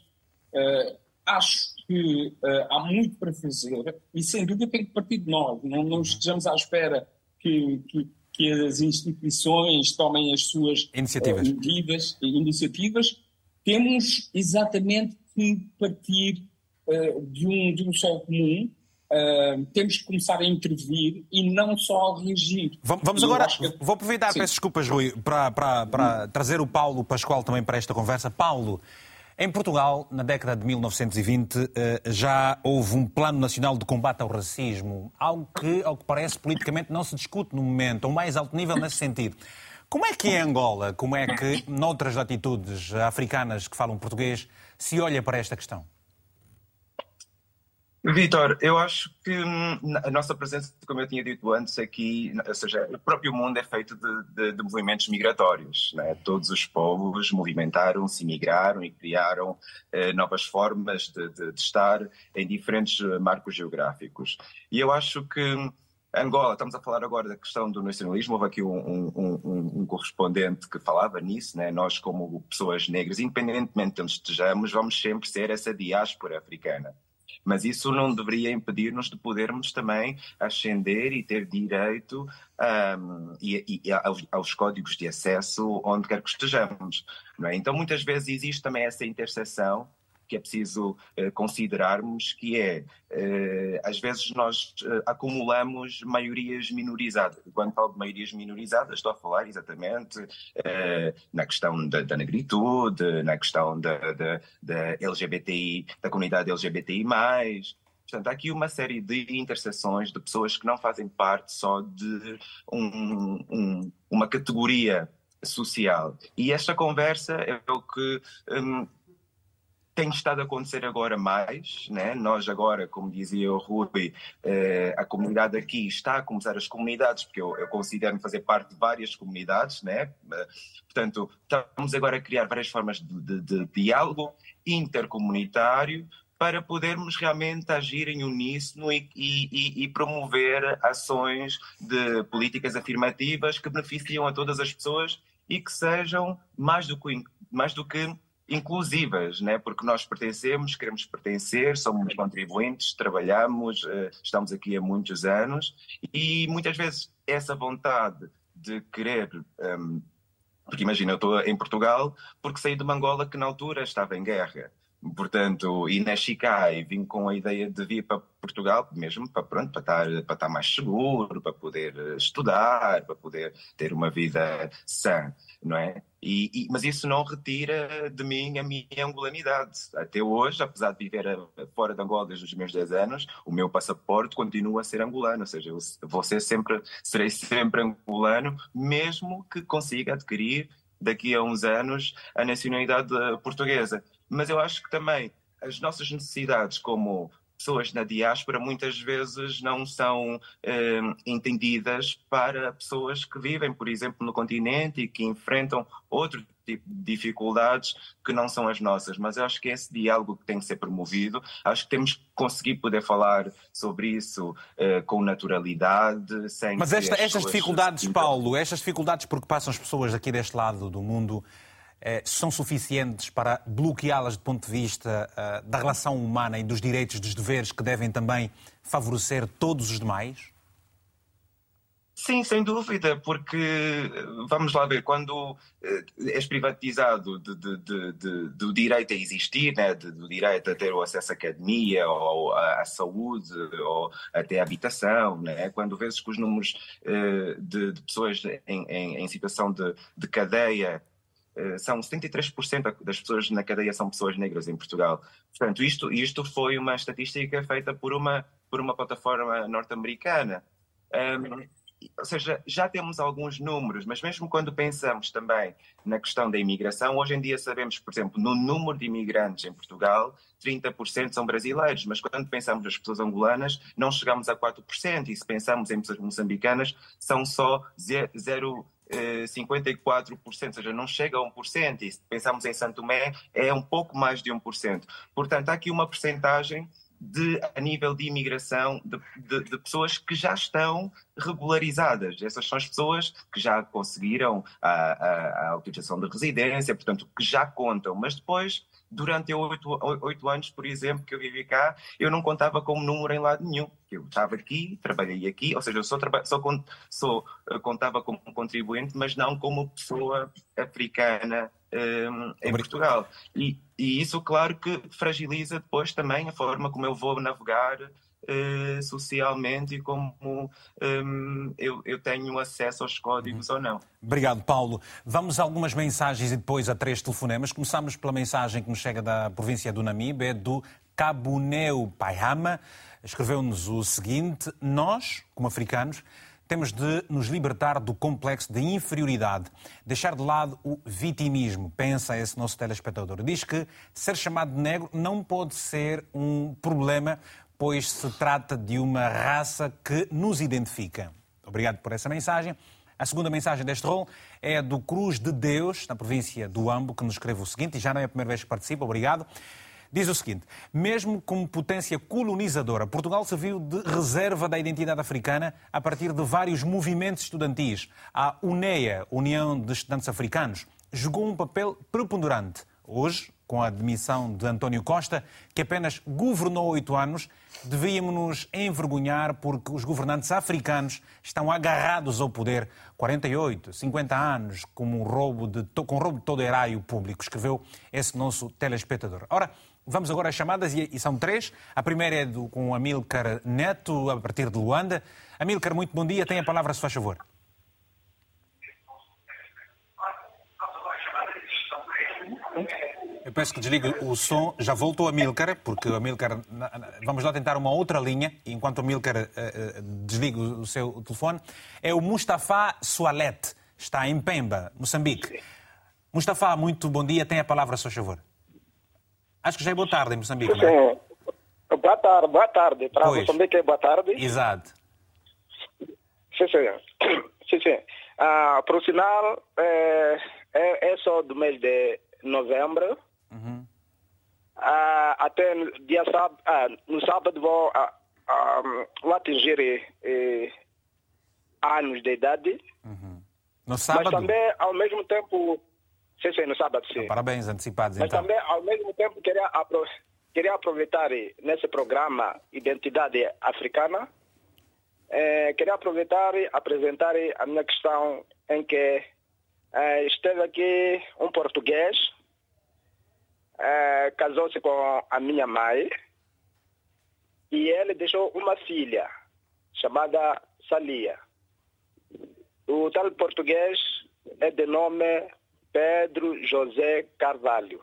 Uh, acho que há muito para fazer e, sem dúvida, tem que partir de nós. Não, não estejamos à espera que, que, que, as instituições tomem as suas iniciativas. medidas e iniciativas. Temos exatamente que partir de, um, de um solo comum. Uh, temos que começar a intervir e não só a reagir. Vamos, agora, que... vou aproveitar, Sim. peço desculpas, Rui, para, para, para hum. trazer o Paulo Pascoal também para esta conversa. Paulo, em Portugal, na década de 1920, eh, já houve um plano nacional de combate ao racismo, algo que, ao que parece, politicamente não se discute no momento, ao mais alto nível nesse sentido. Como é que em Angola, como é que noutras latitudes africanas que falam português, se olha para esta questão? Vitor, eu acho que hum, a nossa presença, como eu tinha dito antes, aqui, ou seja, o próprio mundo é feito de, de, de movimentos migratórios. Né? Todos os povos movimentaram-se, migraram e criaram eh, novas formas de, de, estar em diferentes eh, marcos geográficos. E eu acho que hum, Angola, estamos a falar agora da questão do nacionalismo, houve aqui um, um, um, um correspondente que falava nisso, né? nós como pessoas negras, independentemente de onde estejamos, vamos sempre ser essa diáspora africana. Mas isso não deveria impedir-nos de podermos também ascender e ter direito um, e, e aos, aos, códigos de acesso onde quer que estejamos. É? Então, muitas vezes existe também essa interseção que é preciso uh, considerarmos, que é, uh, às vezes nós uh, acumulamos maiorias minorizadas. Quando falo de maiorias minorizadas, estou a falar exatamente na questão da, da, negritude, na questão da, da, da LGBTI, da comunidade LGBTI+, Portanto, há aqui uma série de interseções de pessoas que não fazem parte só de um, um, uma categoria social. E esta conversa é o que um, tem estado a acontecer agora mais, né? nós agora, como dizia o Rui, eh, a comunidade aqui está a começar as comunidades, porque eu, eu considero fazer parte de várias comunidades, né? portanto, estamos agora a criar várias formas de, de, de diálogo intercomunitário para podermos realmente agir em uníssono e, e, e, promover ações de políticas afirmativas que beneficiam a todas as pessoas e que sejam mais do que, mais do que inclusivas, né? porque nós pertencemos, queremos pertencer, somos contribuintes, trabalhamos, eh, estamos aqui há muitos anos e muitas vezes essa vontade de querer. Um, ehm, porque imagina, eu estou em Portugal porque saí de uma Angola que na altura estava em guerra. Portanto, e nasci cá e vim com a ideia de vir para Portugal, mesmo para, pronto, para, estar, para estar mais seguro, para poder eh, estudar, para poder ter uma vida sã, não é? E, e, mas isso não retira de mim a minha angolanidade. Até hoje, apesar de viver a, fora de Angola desde os meus 10 anos, o meu passaporte continua a ser angolano, ou seja, eu vou ser sempre, serei sempre angolano, mesmo que consiga adquirir daqui a uns anos a nacionalidade eh, portuguesa mas eu acho que também as nossas necessidades como pessoas na diáspora muitas vezes não são eh, entendidas para pessoas que vivem, por exemplo, no continente e que enfrentam outro tipo de dificuldades que não são as nossas. Mas eu acho que é esse diálogo que tem que ser promovido. Acho que temos que conseguir poder falar sobre isso eh, com naturalidade, sem. Mas esta, estas dificuldades, Paulo, estas dificuldades porque passam as pessoas aqui deste lado do mundo são suficientes para bloqueá-las do ponto de vista eh, da relação humana e dos direitos dos deveres que devem também favorecer todos os demais? Sim, sem dúvida, porque vamos lá ver, quando eh, és privatizado de, de, de, do direito a existir, né, do direito a ter o acesso à academia, ou à, saúde, ou até à habitação, né, quando vês que os números de, pessoas em, em, em situação de, de cadeia eh, são 73% das pessoas na cadeia são pessoas negras em Portugal. Portanto, isto, isto foi uma estatística feita por uma, por uma plataforma norte-americana. Um, ou seja, já temos alguns números, mas mesmo quando pensamos também na questão da imigração, hoje em dia sabemos, por exemplo, no número de imigrantes em Portugal, 30% são brasileiros, mas quando pensamos nas pessoas angolanas, não chegamos a 4%, e se pensamos em pessoas moçambicanas, são só 0, 54%, ou seja, não chega a 1%, e se pensarmos em Santo Tomé, é um pouco mais de 1%. Portanto, há aqui uma percentagem de, a nível de imigração de, de, de, pessoas que já estão regularizadas. Essas são as pessoas que já conseguiram a, a, a autorização de residência, portanto, que já contam, mas depois durante oito, oito anos, por exemplo, que eu vivi cá, eu não contava como número em lado nenhum. Eu estava aqui, trabalhei aqui, ou seja, eu só, só, só contava como contribuinte, mas não como pessoa africana um, em Portugal. E, e, isso, claro, que fragiliza depois também a forma como eu vou navegar uh, socialmente e como um, eu, eu, tenho acesso aos códigos uhum. ou não. Obrigado, Paulo. Vamos a algumas mensagens e depois a três telefonemas. Começamos pela mensagem que nos chega da província do Namibe, é do Cabuneu Paihama. Escreveu-nos o seguinte: Nós, como africanos, temos de nos libertar do complexo de inferioridade, deixar de lado o vitimismo. Pensa esse nosso telespectador. Diz que ser chamado de negro não pode ser um problema, pois se trata de uma raça que nos identifica. Obrigado por essa mensagem. A segunda mensagem deste rol é do Cruz de Deus, na província do Ambo, que nos escreve o seguinte, e já não é a primeira vez que participa, obrigado. Diz o seguinte: mesmo como potência colonizadora, Portugal serviu de reserva da identidade africana a partir de vários movimentos estudantis. A UNEA, União de Estudantes Africanos, jogou um papel preponderante. Hoje, com a admissão de António Costa, que apenas governou oito anos, devíamos nos envergonhar porque os governantes africanos estão agarrados ao poder 48, 50 anos, com um roubo de, com um roubo de todo erário público, escreveu esse nosso telespectador. Ora, Vamos agora às chamadas e, são três. A primeira é do, com Amilcar Neto, a partir de Luanda. Amilcar, muito bom dia. Tem a palavra, se faz favor. Eu peço que desligue o som. Já voltou a Milcar, porque a Milcar. Vamos lá tentar uma outra linha, enquanto a Milcar uh, uh, desliga o seu telefone. É o Mustafa Sualet, está em Pemba, Moçambique. Mustafa, muito bom dia. Tem a palavra, se faz favor. Acho que já é boa tarde em Moçambique, sim, não é? Boa tarde, boa tarde. Para pois. Moçambique é boa tarde. Exato. Sim, sim. sim, sim. Ah, para o sinal, é, é, é, só do mês de novembro. Uhum. Ah, até no dia sábado, ah, no sábado vou, ah, vou atingir eh, anos de idade. Uhum. No sábado? Mas também, ao mesmo tempo, Sim, sim, no sábado, sim. Então, parabéns antecipados, Mas então. também, ao mesmo tempo, queria, apro queria aproveitar nesse programa Identidade Africana, eh, queria aproveitar e apresentar a minha questão em que eh, esteve aqui um português, eh, casou-se com a minha mãe e ele deixou uma filha chamada Salia. O tal português é de nome Pedro José Carvalho.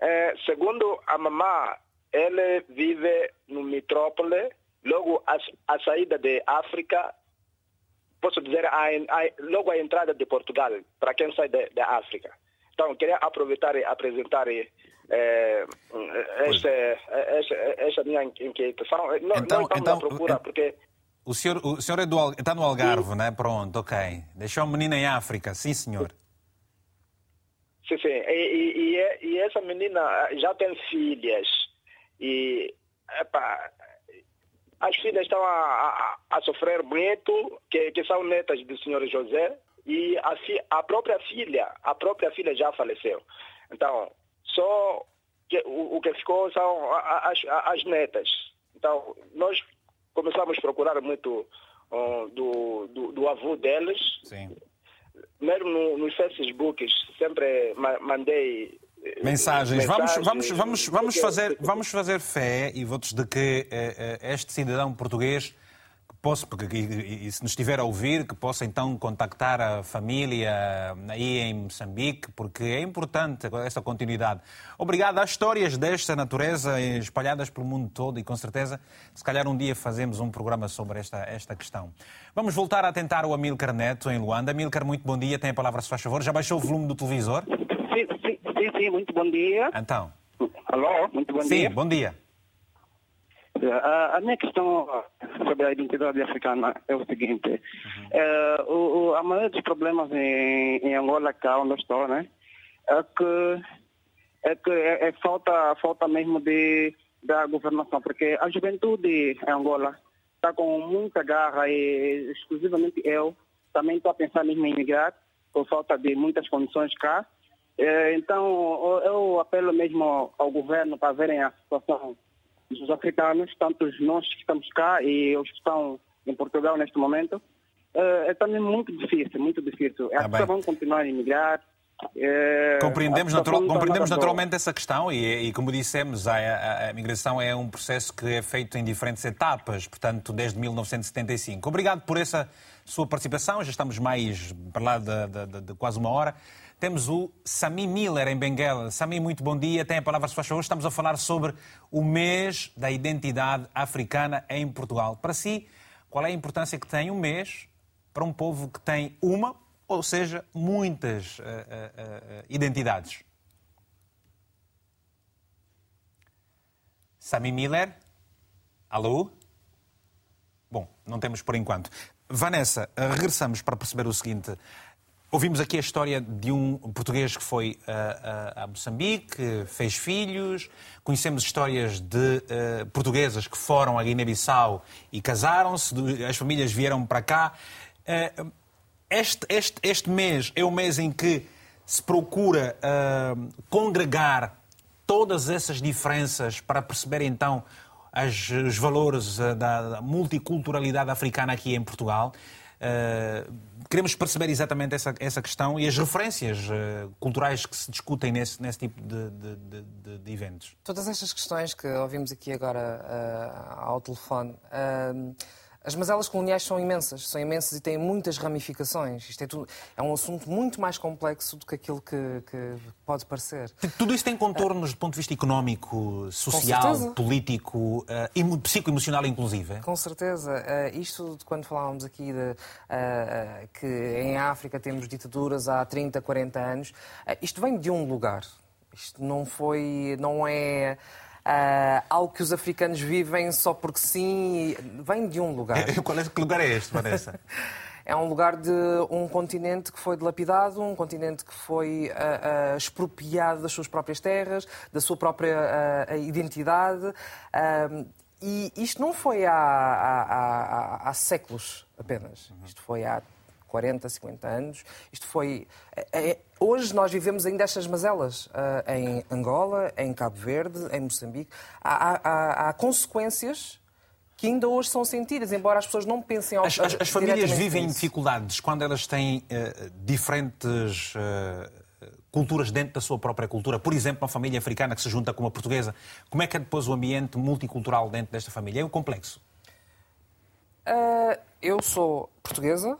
É, segundo a mamã, ele vive no metrópole, logo a saída de África, posso dizer, a, a, logo a entrada de Portugal, para quem sai da África. Então, queria aproveitar e apresentar é, esta, esta, esta, minha inquietação. Não, então, não estamos então, à procura, porque... O senhor, o senhor é do, está no Algarve, sim. né? Pronto, ok. Deixou um menino em África, sim, senhor. Sim, sim. E, e, e, e essa menina já tem filhas. E, epa, as filhas estão a, a, a, sofrer muito, que, que são netas do senhor José, e a, fi, a própria filha, a própria filha já faleceu. Então, só que, o, o que ficou são as, as netas. Então, nós começamos a procurar muito um, do, do, do avô deles. Sim mesmo no, nos Facebooks, sempre mandei eh, mensagens. Vamos, vamos, vamos, vamos, fazer, vamos fazer fé e votos de que eh, eh, este cidadão português possa, porque, e, e, se nos estiver a ouvir, que possa então contactar a família aí em Moçambique, porque é importante essa continuidade. Obrigado. Há histórias desta natureza espalhadas pelo mundo todo e com certeza, se calhar um dia fazemos um programa sobre esta, esta questão. Vamos voltar a tentar o Amilcar Neto em Luanda. Amilcar, muito bom dia. Tem a palavra, se faz favor. Já baixou o volume do televisor? Sim, sim, sim, sim muito bom dia. Então. Alô, muito bom sim, dia. Sim, bom dia. A, a, minha questão sobre a identidade africana é o seguinte: uhum. é, o, o, a maioria dos problemas em, em Angola, cá onde eu estou, né, é que é que é, é falta falta mesmo de da governação, porque a juventude em Angola está com muita garra e exclusivamente eu também estou a pensar mesmo em migrar por falta de muitas condições cá. É, então eu apelo mesmo ao governo para verem a situação dos africanos, tanto nós que estamos cá e os que estão em Portugal neste momento, é, é também muito difícil, muito difícil. As tá pessoas vão continuar a emigrar É, compreendemos, natural, compreendemos naturalmente essa questão e, e como dissemos, a, a, a, migração é um processo que é feito em diferentes etapas, portanto, desde 1975. Obrigado por essa sua participação, já estamos mais para lá de, de, de quase uma hora. Temos o Sami Miller em Benguela. Sami, muito bom dia. Tem a palavra, se faz favor. Estamos a falar sobre o mês da identidade africana em Portugal. Para si, qual é a importância que tem um mês para um povo que tem uma, ou seja, muitas uh, uh, uh, identidades? Sami Miller? Alô? Bom, não temos por enquanto. Vanessa, regressamos para perceber o seguinte. Ouvimos aqui a história de um português que foi a, a, a Moçambique, fez filhos. Conhecemos histórias de uh, portuguesas que foram a Guiné-Bissau e casaram-se. As famílias vieram para cá. Uh, este, este, este mês é o mês em que se procura uh, congregar todas essas diferenças para perceber então as, os valores da, da multiculturalidade africana aqui em Portugal. Uh, queremos perceber exatamente essa, essa questão e as referências uh, culturais que se discutem nesse, nesse tipo de, de, de, de, eventos. Todas estas questões que ouvimos aqui agora uh, ao telefone as mazelas coloniais são imensas, são imensas e têm muitas ramificações. Isto é, tudo, é um assunto muito mais complexo do que aquilo que, que pode parecer. Tudo isso tem contornos do ponto de vista económico, social, político uh, psicoemocional, inclusive? Com certeza. Uh, isto de quando falávamos aqui de, uh, que em África temos ditaduras há 30, 40 anos, isto vem de um lugar. Isto não foi, não é uh, algo que os africanos vivem só porque sim, vem de um lugar. [laughs] Qual é, que lugar é este, Vanessa? [laughs] é um lugar de um continente que foi dilapidado, um continente que foi uh, uh, expropriado das suas próprias terras, da sua própria uh, identidade. e isto não foi há, há, há, há séculos apenas. Isto foi há 40, 50 anos. Isto foi. É, é, hoje nós vivemos ainda estas mazelas uh, em Angola, em Cabo Verde, em Moçambique. Há, há, há, consequências que ainda hoje são sentidas, embora as pessoas não pensem ao As, as, as famílias vivem dificuldades quando elas têm uh, diferentes. Uh, culturas dentro da sua própria cultura. Por exemplo, uma família africana que se junta com uma portuguesa. Como é que é depois o ambiente multicultural dentro desta família? É um complexo. Uh, eu sou portuguesa,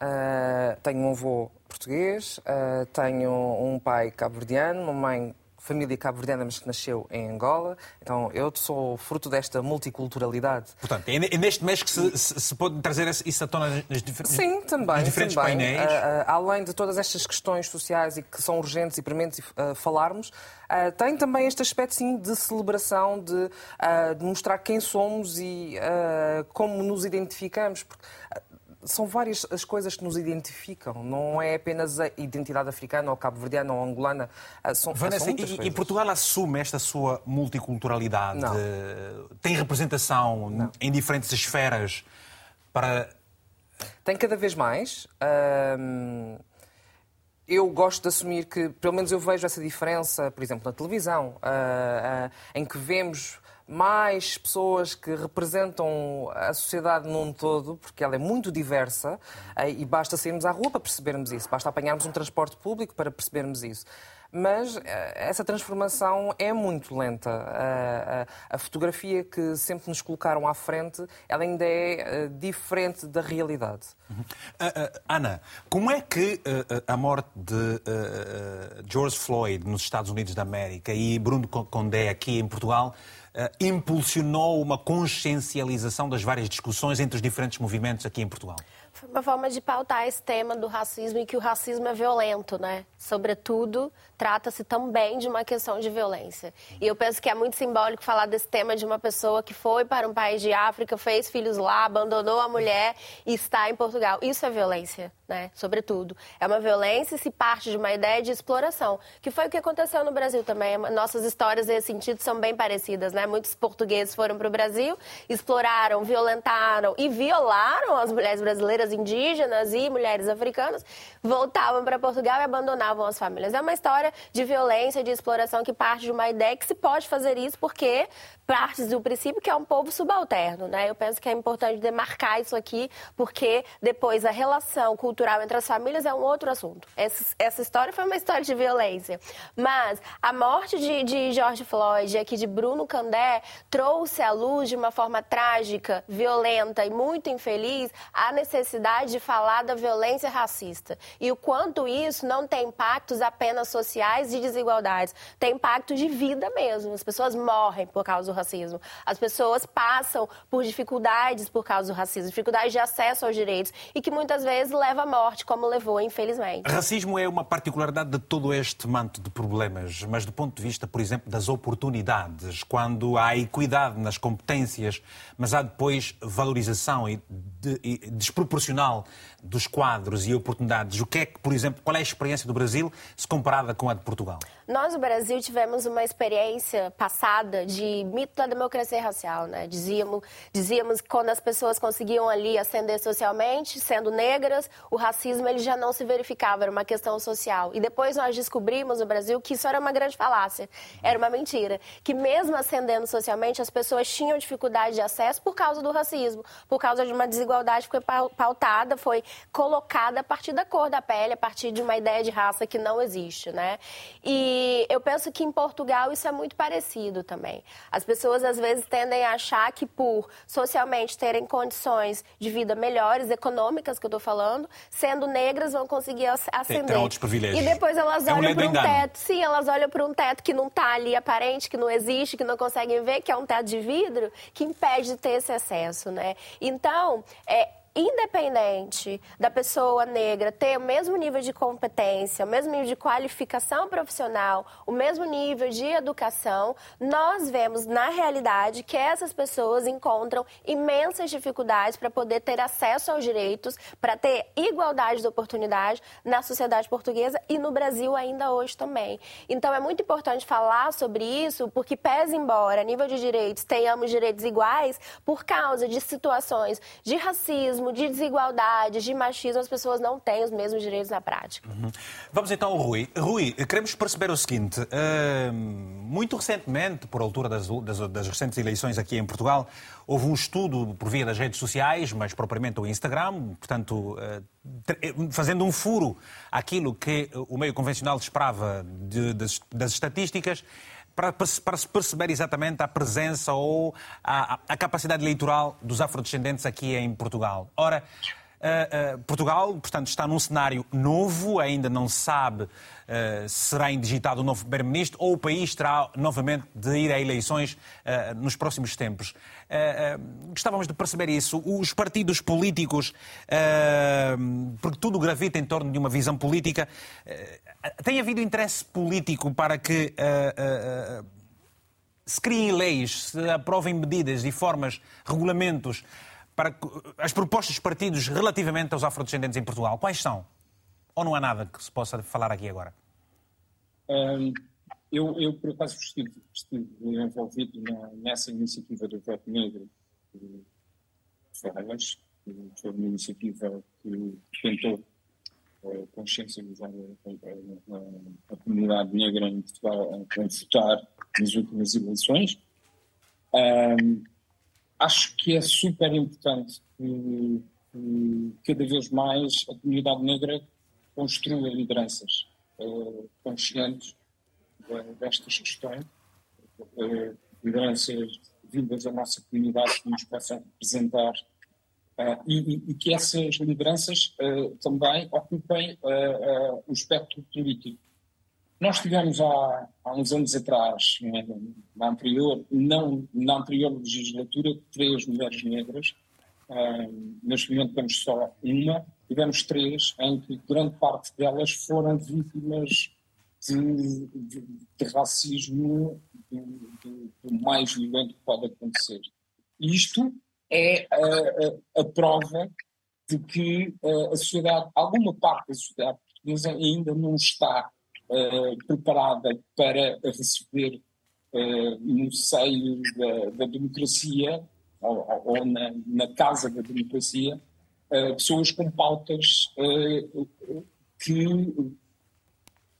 Uh, tenho um avô português, uh, tenho um pai cabo-verdiano, uma mãe família cabo-verdiana, mas que nasceu em Angola. Então, eu sou fruto desta multiculturalidade. Portanto, é neste mês que se, se, se pode trazer isso à tona nas diferentes, Sim, também, diferentes também. painéis? Uh, uh, além de todas estas questões sociais e que são urgentes e prementes uh, falarmos, tem também este aspecto, sim, de celebração, de, de mostrar quem somos e como nos identificamos. Porque, são várias as coisas que nos identificam, não é apenas a identidade africana ou cabo-verdiana ou angolana. Ah, são, Vanessa, são e, e, Portugal assume esta sua multiculturalidade? Não. Tem representação não. em diferentes esferas para. Tem cada vez mais. Hum, eu gosto de assumir que, pelo menos eu vejo essa diferença, por exemplo, na televisão, uh, uh, em que vemos mais pessoas que representam a sociedade num todo, porque ela é muito diversa eh, e basta sairmos à rua para percebermos isso, basta apanharmos um transporte público para percebermos isso. Mas eh, essa transformação é muito lenta. A, fotografia que sempre nos colocaram à frente, ela ainda é eh, diferente da realidade. Uhum. Uh, uh, Ana, como é que uh, a morte de George Floyd nos Estados Unidos da América e Bruno Condé aqui em Portugal impulsionou uma consciencialização das várias discussões entre os diferentes movimentos aqui em Portugal? Foi uma forma de pautar esse tema do racismo e que o racismo é violento, né? Sobretudo, trata-se também de uma questão de violência. E eu penso que é muito simbólico falar desse tema de uma pessoa que foi para um país de África, fez filhos lá, abandonou a mulher e está em Portugal. Isso é violência, né? Sobretudo. É uma violência e se parte de uma ideia de exploração, que foi o que aconteceu no Brasil também. Nossas histórias nesse sentido são bem parecidas, né? Muitos portugueses foram para o Brasil, exploraram, violentaram e violaram as mulheres brasileiras, indígenas e mulheres africanas, voltavam para Portugal e abandonavam as famílias. É uma história de violência, de exploração que parte de uma ideia que se pode fazer isso porque parte do princípio que é um povo subalterno, né? Eu penso que é importante demarcar isso aqui, porque depois a relação cultural entre as famílias é um outro assunto. Essa, essa história foi uma história de violência. Mas a morte de, de George Floyd, aqui de Bruno Candé, trouxe à luz de uma forma trágica, violenta e muito infeliz a necessidade de falar da violência racista. E o quanto isso não tem impactos apenas sociais e desigualdades, tem impacto de vida mesmo. As pessoas morrem por causa do racismo. As pessoas passam por dificuldades por causa do racismo, dificuldades de acesso aos direitos e que muitas vezes leva à morte, como levou, infelizmente. Racismo é uma particularidade de todo este manto de problemas, mas do ponto de vista, por exemplo, das oportunidades, quando há equidade nas competências, mas há depois valorização e, de, e desproporcional dos quadros e oportunidades. O que é que, por exemplo, qual é a experiência do Brasil se comparada com a de Portugal? Nós, no Brasil, tivemos uma experiência passada de da democracia racial, né? Dizíamos, dizíamos que quando as pessoas conseguiam ali ascender socialmente, sendo negras, o racismo ele já não se verificava, era uma questão social. E depois nós descobrimos no Brasil que isso era uma grande falácia, era uma mentira. Que mesmo ascendendo socialmente, as pessoas tinham dificuldade de acesso por causa do racismo, por causa de uma desigualdade que foi pautada, foi colocada a partir da cor da pele, a partir de uma ideia de raça que não existe, né? E eu penso que em Portugal isso é muito parecido também. As pessoas às vezes tendem a achar que por socialmente terem condições de vida melhores, econômicas que eu estou falando, sendo negras vão conseguir ascender. Tem, outros privilégios. E depois elas olham é um para um teto, sim, elas olham para um teto que não está ali aparente, que não existe, que não conseguem ver, que é um teto de vidro, que impede de ter esse acesso, né? Então, é, independente da pessoa negra ter o mesmo nível de competência, o mesmo nível de qualificação profissional, o mesmo nível de educação, nós vemos na realidade que essas pessoas encontram imensas dificuldades para poder ter acesso aos direitos, para ter igualdade de oportunidade na sociedade portuguesa e no Brasil ainda hoje também. Então é muito importante falar sobre isso, porque pese embora a nível de direitos tenhamos direitos iguais, por causa de situações de racismo, racismo, de desigualdade, de machismo, as pessoas não têm os mesmos direitos na prática. Uhum. Vamos então ao Rui. Rui, queremos perceber o seguinte. Uh, muito recentemente, por altura das, das, das, recentes eleições aqui em Portugal, houve um estudo por via das redes sociais, mas propriamente o Instagram, portanto, uh, fazendo um furo àquilo que o meio convencional esperava de, das, das estatísticas, para, para se perceber exatamente a presença ou a, a capacidade eleitoral dos afrodescendentes aqui em Portugal. Ora, Uh, uh, Portugal, portanto, está num cenário novo, ainda não sabe uh, se será indigitado o um novo Primeiro-Ministro ou o país terá novamente de ir a eleições nos próximos tempos. gostávamos de perceber isso. Os partidos políticos, porque tudo gravita em torno de uma visão política, tem havido interesse político para que se criem leis, se aprovem medidas e formas, regulamentos para as propostas dos partidos relativamente aos afrodescendentes em Portugal, quais são? Ou não há nada que se possa falar aqui agora? Um, eu, eu, por acaso, estive, estive envolvido na, nessa iniciativa do voto negro de Ferreiras, que foi uma iniciativa que tentou uh, consciencializar a, a, a, comunidade negra em Portugal a votar nas últimas eleições. Um, acho que é super importante que, que, cada vez mais a comunidade negra construa lideranças uh, conscientes destas questões, uh, lideranças vindas da nossa comunidade que nos possam representar uh, e, e, que essas lideranças também ocupem o espectro político. Nós tivemos há, há uns anos atrás, né, na anterior, não, na anterior legislatura, três mulheres negras. Uh, neste momento temos só uma. Tivemos três, em que grande parte delas foram vítimas de, de, de racismo do, do, mais violento que pode acontecer. Isto é a, a, a prova de que uh, a sociedade, alguma parte da sociedade portuguesa ainda não está uh, preparada para receber uh, no seio da, da democracia ou, ou na, na, casa da democracia uh, pessoas com pautas que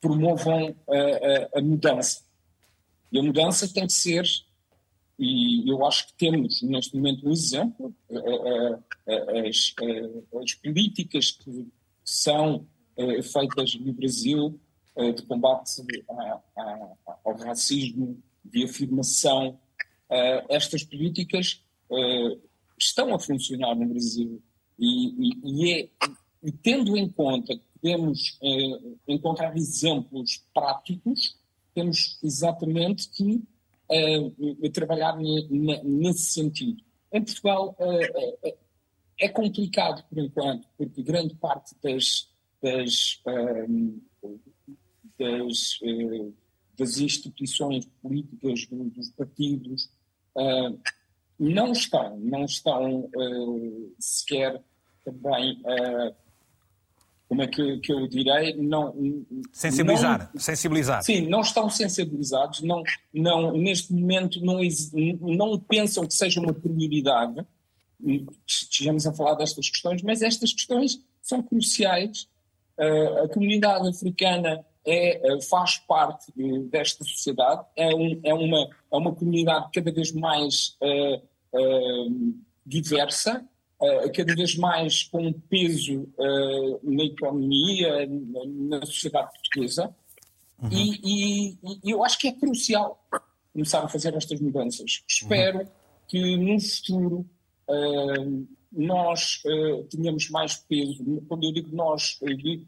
promovam a, a, mudança. E a mudança tem de ser, e eu acho que temos neste momento um exemplo, as, as políticas que são feitas no Brasil de combate ao racismo, de afirmação. estas políticas estão a funcionar no Brasil e, e, e, é, e tendo em conta que podemos encontrar exemplos práticos, temos exatamente que uh, trabalhar nesse sentido. Em Portugal uh, é complicado por enquanto, porque grande parte das, das, das, das instituições políticas, dos partidos, não estão, não estão sequer também como é que, que eu direi, não... Sensibilizar, não, sensibilizar. Sim, não estão sensibilizados, não, não, neste momento não, não pensam que seja uma prioridade, estejamos a falar destas questões, mas estas questões são cruciais. Uh, a comunidade africana é, uh, faz parte uh, desta sociedade, é, um, é, uma, é uma comunidade cada vez mais diversa, uh, cada vez mais com um peso uh, na economia, na, na sociedade portuguesa, uhum. e, e, e, eu acho que é crucial começar a fazer estas mudanças. Espero uhum. que no futuro uh, nós tenhamos mais peso. Quando eu digo nós, eu digo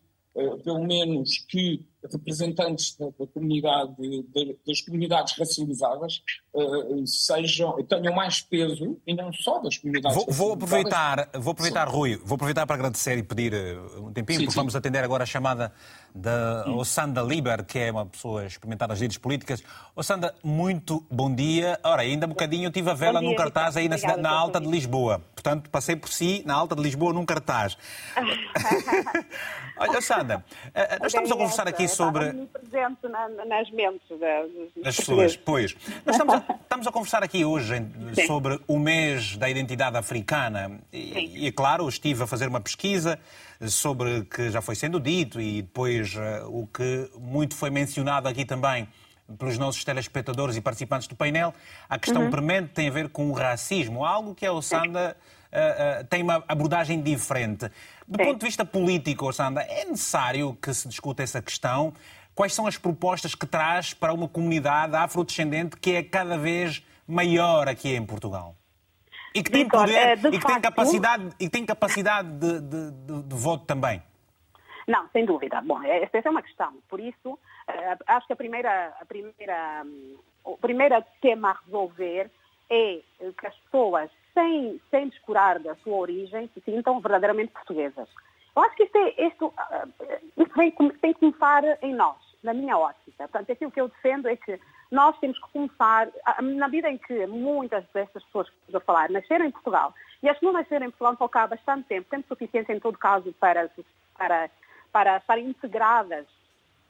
pelo menos que representantes da, da comunidade, de, das comunidades racializadas uh, sejam, tenham mais peso e não só das comunidades vou, vou aproveitar, vou aproveitar, Rui, vou aproveitar para agradecer e pedir uh, um tempinho, sim, porque sim. vamos atender agora a chamada da. Ossanda Liber, que é uma pessoa experimentada nas lides políticas. Ossanda, muito bom dia. Ora, ainda um bocadinho eu tive a vela num cartaz aí na, na Alta de Lisboa. Portanto, passei por si na Alta de Lisboa num cartaz. [laughs] Olha, Ossanda, uh, nós estamos a conversar aqui sobre presente na, nas mentes das pessoas. Pois. Nós estamos a, [laughs] estamos a conversar aqui hoje sobre o mês da identidade africana. E, e, é claro, estive a fazer uma pesquisa sobre que já foi sendo dito e depois uh, o que muito foi mencionado aqui também pelos nossos telespectadores e participantes do painel, a questão uhum. premente tem a ver com o racismo, algo que a Ossanda uh, uh, tem uma abordagem diferente. Do Sim. ponto de vista político, Ossanda, é necessário que se discuta essa questão? Quais são as propostas que traz para uma comunidade afrodescendente que é cada vez maior aqui em Portugal? E que tem Victor, poder é, e, que facto... tem capacidade, e tem capacidade de, de, de, de voto também. Não, sem dúvida. Bom, é, essa é uma questão. Por isso, eh, acho que a primeira, a primeira, o primeiro tema a resolver é que as pessoas, sem, sem descurar da sua origem, se sintam verdadeiramente portuguesas. Eu acho que isto, é, isto, eh, isto tem, tem que começar em nós na minha ótica. Portanto, aquilo que eu defendo é que nós temos que começar, na medida em que muitas destas pessoas que estou a falar nasceram em Portugal, e as que não nasceram em Portugal estão cá há bastante tempo, tempo suficiente em todo caso para, para, para estarem integradas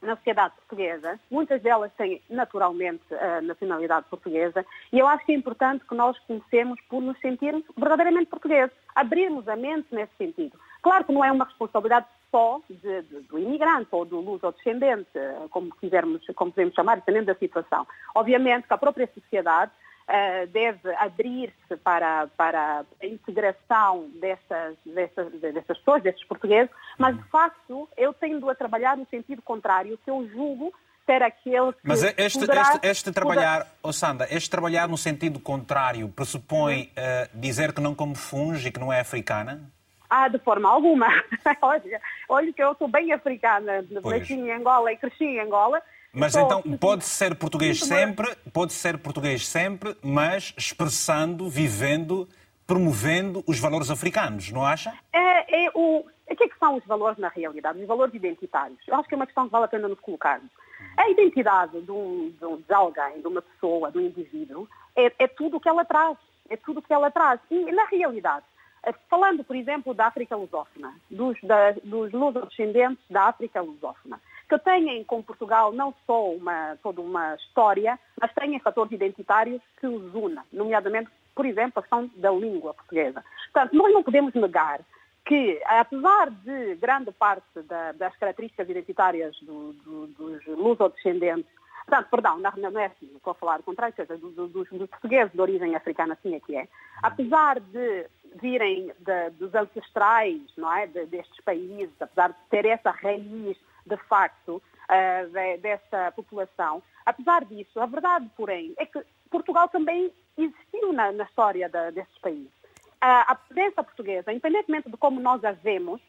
na sociedade portuguesa, muitas delas têm naturalmente a nacionalidade portuguesa, e eu acho que é importante que nós comecemos por nos sentirmos verdadeiramente portugueses, abrirmos a mente nesse sentido. Claro que não é uma responsabilidade só de, de, do imigrante ou do luso-descendente, como quisermos, como podemos chamar, dependendo da situação. Obviamente que a própria sociedade uh, deve abrir-se para, para a integração dessas, dessas, dessas pessoas, desses portugueses, mas de facto eu tendo a trabalhar no sentido contrário, que eu julgo ser aquele que Mas este, este, este trabalhar, Ossanda, oh este trabalhar no sentido contrário pressupõe uh, dizer que não come funge e que não é africana? Ah, de forma alguma. [laughs] olha, olha que eu sou bem africana, nasci em Angola e cresci em Angola. Mas então pode ser português sempre, pode ser português sempre, mas expressando, vivendo, promovendo os valores africanos, não acha? É, é o, o que, é que são os valores na realidade? Os valores identitários. Eu acho que é uma questão que vale a pena nos colocarmos. A identidade de, um, de, um, de alguém, de uma pessoa, de um indivíduo, é, é tudo o que ela traz. É tudo o que ela traz. E, na realidade, falando, por exemplo, da África lusófona, dos, da, dos luso-descendentes da África lusófona, que têm com Portugal não só uma, toda uma história, mas têm fatores identitários que os unam, nomeadamente, por exemplo, a questão da língua portuguesa. Portanto, nós não podemos negar que, apesar de grande parte da, das características identitárias do, do, dos luso-descendentes Portanto, perdão, não, não é assim, estou a falar o contrário, seja, dos, dos, dos, portugueses de origem africana, assim é que é. Apesar de virem de, dos ancestrais não é, de, destes países, apesar de ter essa raiz de facto uh, de, dessa população, apesar disso, a verdade, porém, é que Portugal também existiu na, na história de, países. Uh, a presença portuguesa, independentemente de como nós a vemos,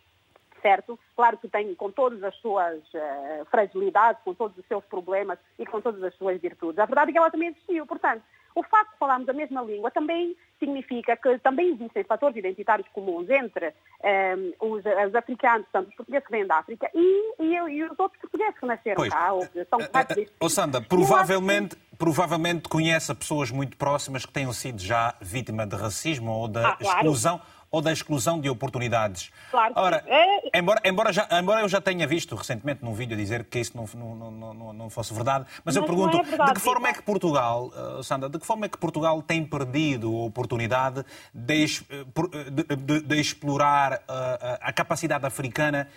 certo? Claro que tem com todas as suas uh, fragilidades, com todos os seus problemas e com todas as suas virtudes. A verdade é que ela também existiu. Portanto, o facto de falarmos a mesma língua também significa que também existem fatores identitários comuns entre um, ehm, os, os, africanos, tanto os portugueses que vêm da África, e, e, e os outros portugueses que nasceram pois. cá, ou são parte uh, uh, Sandra, provavelmente, que... provavelmente conhece pessoas muito próximas que tenham sido já vítima de racismo ou da ah, claro. exclusão ou da exclusão de oportunidades. Claro. Ora, é... embora, embora, já, embora eu já tenha visto recentemente num vídeo dizer que isso não, não, não, não fosse verdade, mas, mas eu pergunto, é verdade, de que forma é que Portugal, uh, Sandra, de que forma é que Portugal tem perdido a oportunidade de, uh, de, de, de explorar uh, a capacidade africana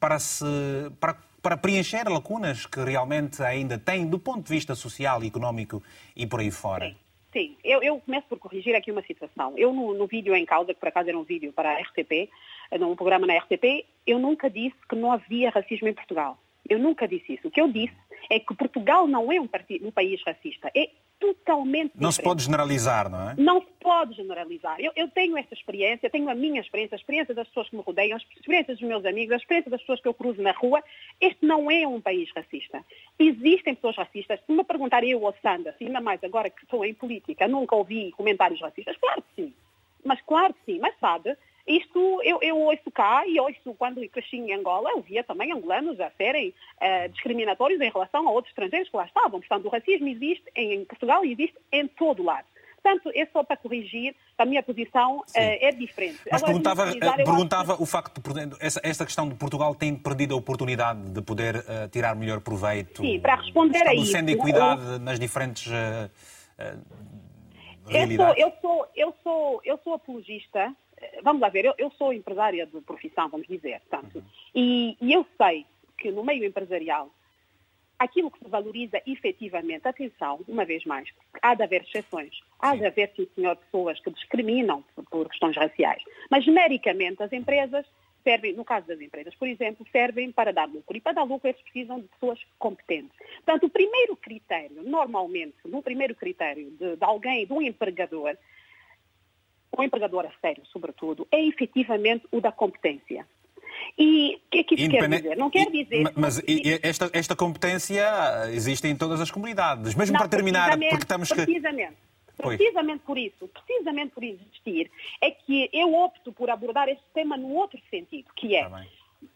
para, se, para, para preencher lacunas que realmente ainda tem do ponto de vista social económico e por aí fora? Sim. Sim, eu, eu, começo por corrigir aqui uma situação. Eu, no, no, vídeo em causa, que por acaso era um vídeo para a RTP, num programa na RTP, eu nunca disse que não havia racismo em Portugal. Eu nunca disse isso. O que eu disse é que Portugal não é um, um país racista. É totalmente Não se pode generalizar, não é? Não se pode generalizar. Eu, eu, tenho esta experiência, tenho a minha experiência, a experiência das pessoas que me rodeiam, a experiência dos meus amigos, a experiência das pessoas que eu cruzo na rua. Este não é um país racista. Existem pessoas racistas. Se me perguntarem eu ou Sandra, ainda mais agora que estou em política, nunca ouvi comentários racistas, claro que sim. Mas claro que sim. Mas sabe, isto eu, eu ouço cá e ouço quando cresci em Angola, eu via também angolanos a serem uh, discriminatórios em relação a outros estrangeiros que lá estavam. Portanto, o racismo existe em, Portugal e existe em todo o lado. Portanto, é só para corrigir, a minha posição uh, é diferente. Mas Agora, perguntava, uh, perguntava que... o facto de essa, esta questão de Portugal tem perdido a oportunidade de poder uh, tirar melhor proveito. Sim, para responder a isso. sendo equidade nas diferentes eu sou, eu, sou, eu, sou, eu sou apologista vamos lá ver, eu, eu, sou empresária de profissão, vamos dizer, portanto, uhum. e, e, eu sei que no meio empresarial, aquilo que se valoriza efetivamente, atenção, uma vez mais, há de haver exceções, há de haver, sim senhor, pessoas que discriminam por, por questões raciais, mas genericamente as empresas servem, no caso das empresas, por exemplo, servem para dar lucro. E para dar lucro eles precisam de pessoas competentes. Portanto, o primeiro critério, normalmente, no primeiro critério de, de alguém, de um empregador, o empregador a sério, sobretudo, é efetivamente o da competência. E o que é que isso quer dizer? Não quer dizer. Mas esta, esta competência existe em todas as comunidades. Mesmo não, para terminar, porque estamos que. Precisamente. Precisamente por isso, precisamente por existir, é que eu opto por abordar este tema no outro sentido, que é tá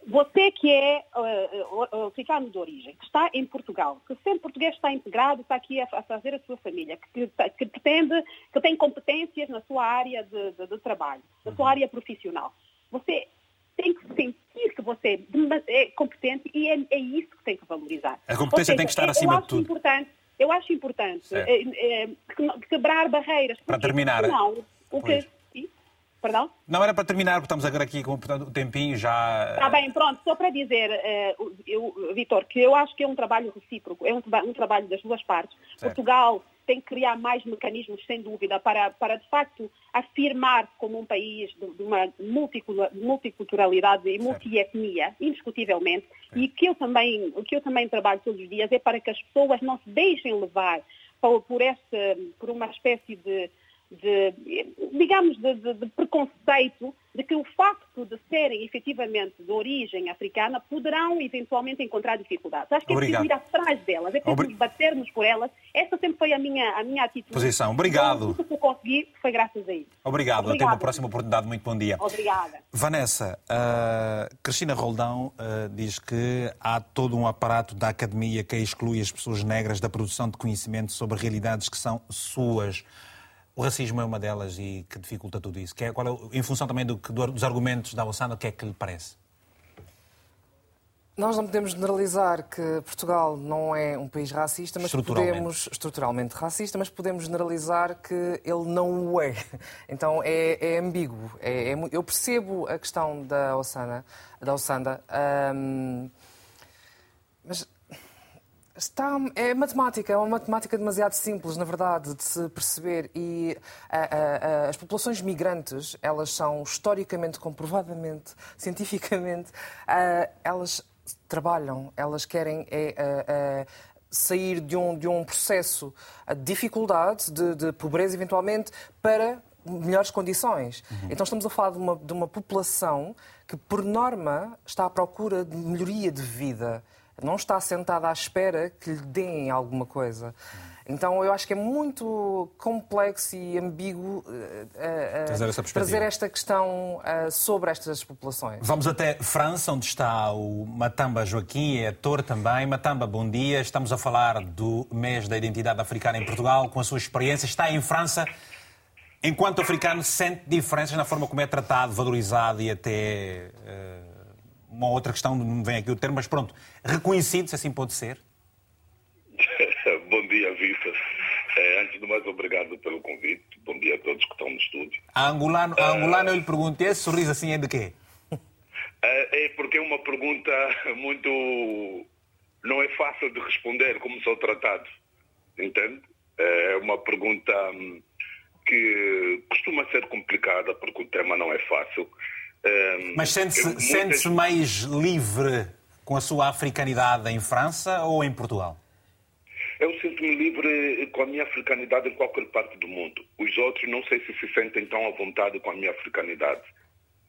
você que é uh, africano de origem, que está em Portugal, que sendo português está integrado, está aqui a, fazer a sua família, que, que, pretende, que tem competências na sua área de, de, de trabalho, na sua uhum. área profissional. Você tem que sentir que você é competente e é, é isso que tem que valorizar. A competência seja, tem que estar acima de tudo. Importante, eu acho importante é, é, quebrar barreiras. Para terminar. Não, o que, Perdão? Não, era para terminar, porque estamos agora aqui com o tempinho já. Está bem, pronto, só para dizer, uh, eu, Vitor, que eu acho que é um trabalho recíproco, é um, um trabalho das duas partes. Certo. Portugal tem que criar mais mecanismos, sem dúvida, para, para de facto afirmar como um país de, de uma multiculturalidade e multietnia, indiscutivelmente, e que eu também, o que eu também trabalho todos os dias é para que as pessoas não se deixem levar por, por, esse, por uma espécie de de, digamos, de, de, de, preconceito de que o facto de serem efetivamente de origem africana poderão eventualmente encontrar dificuldades. Acho que é preciso ir atrás delas, é preciso Obri... batermos por elas. Essa sempre foi a minha, a minha atitude. Posição. Obrigado. Então, tudo que eu consegui foi graças a isso. Obrigado. Obrigado. Até uma próxima oportunidade. Muito bom dia. Obrigada. Vanessa, uh, Cristina Roldão uh, diz que há todo um aparato da academia que exclui as pessoas negras da produção de conhecimento sobre realidades que são suas. O racismo é uma delas e que dificulta tudo isso. Que é, qual é, em função também do, dos argumentos da Ossana, o que é que lhe parece? Nós não podemos generalizar que Portugal não é um país racista, mas estruturalmente. podemos estruturalmente racista, mas podemos generalizar que ele não o é. [laughs] Então é, é ambíguo. É, é, eu percebo a questão da Ossana, da Ossanda, hum, mas Está, é matemática, é uma matemática demasiado simples, na verdade, de se perceber. E a, a, a, as populações migrantes, elas são historicamente, comprovadamente, [laughs] cientificamente, elas trabalham, elas querem é, sair de um, de um processo de dificuldade, de, de pobreza, eventualmente, para melhores condições. Uhum. Então estamos a falar de uma, de uma população que, por norma, está à procura de melhoria de vida não está sentada à espera que lhe deem alguma coisa. Então eu acho que é muito complexo e ambíguo uh, uh, trazer, trazer, esta questão uh, sobre estas populações. Vamos até França, onde está o Matamba Joaquim, é ator também. Matamba, bom dia. Estamos a falar do mês da identidade africana em Portugal, com a sua experiência. Está em França. Enquanto africano, sente diferenças na forma como é tratado, valorizado e até uma outra questão, não vem aqui o termo, mas pronto, reconhecido, se assim pode ser? [laughs] Bom dia, Vitor. É, antes de mais, obrigado pelo convite. Bom dia a todos que estão no estúdio. A angolano, a angolano eu lhe perguntei, esse sorriso assim é de quê? [laughs] É, é porque é uma pergunta muito... Não é fácil de responder como sou tratado, entende? É uma pergunta hum, que costuma ser complicada porque o tema não é fácil. Mas sente-se muitas... sente mais livre com a sua africanidade em França ou em Portugal? Eu sinto-me livre com a minha africanidade em qualquer parte do mundo. Os outros não sei se se sentem tão à vontade com a minha africanidade.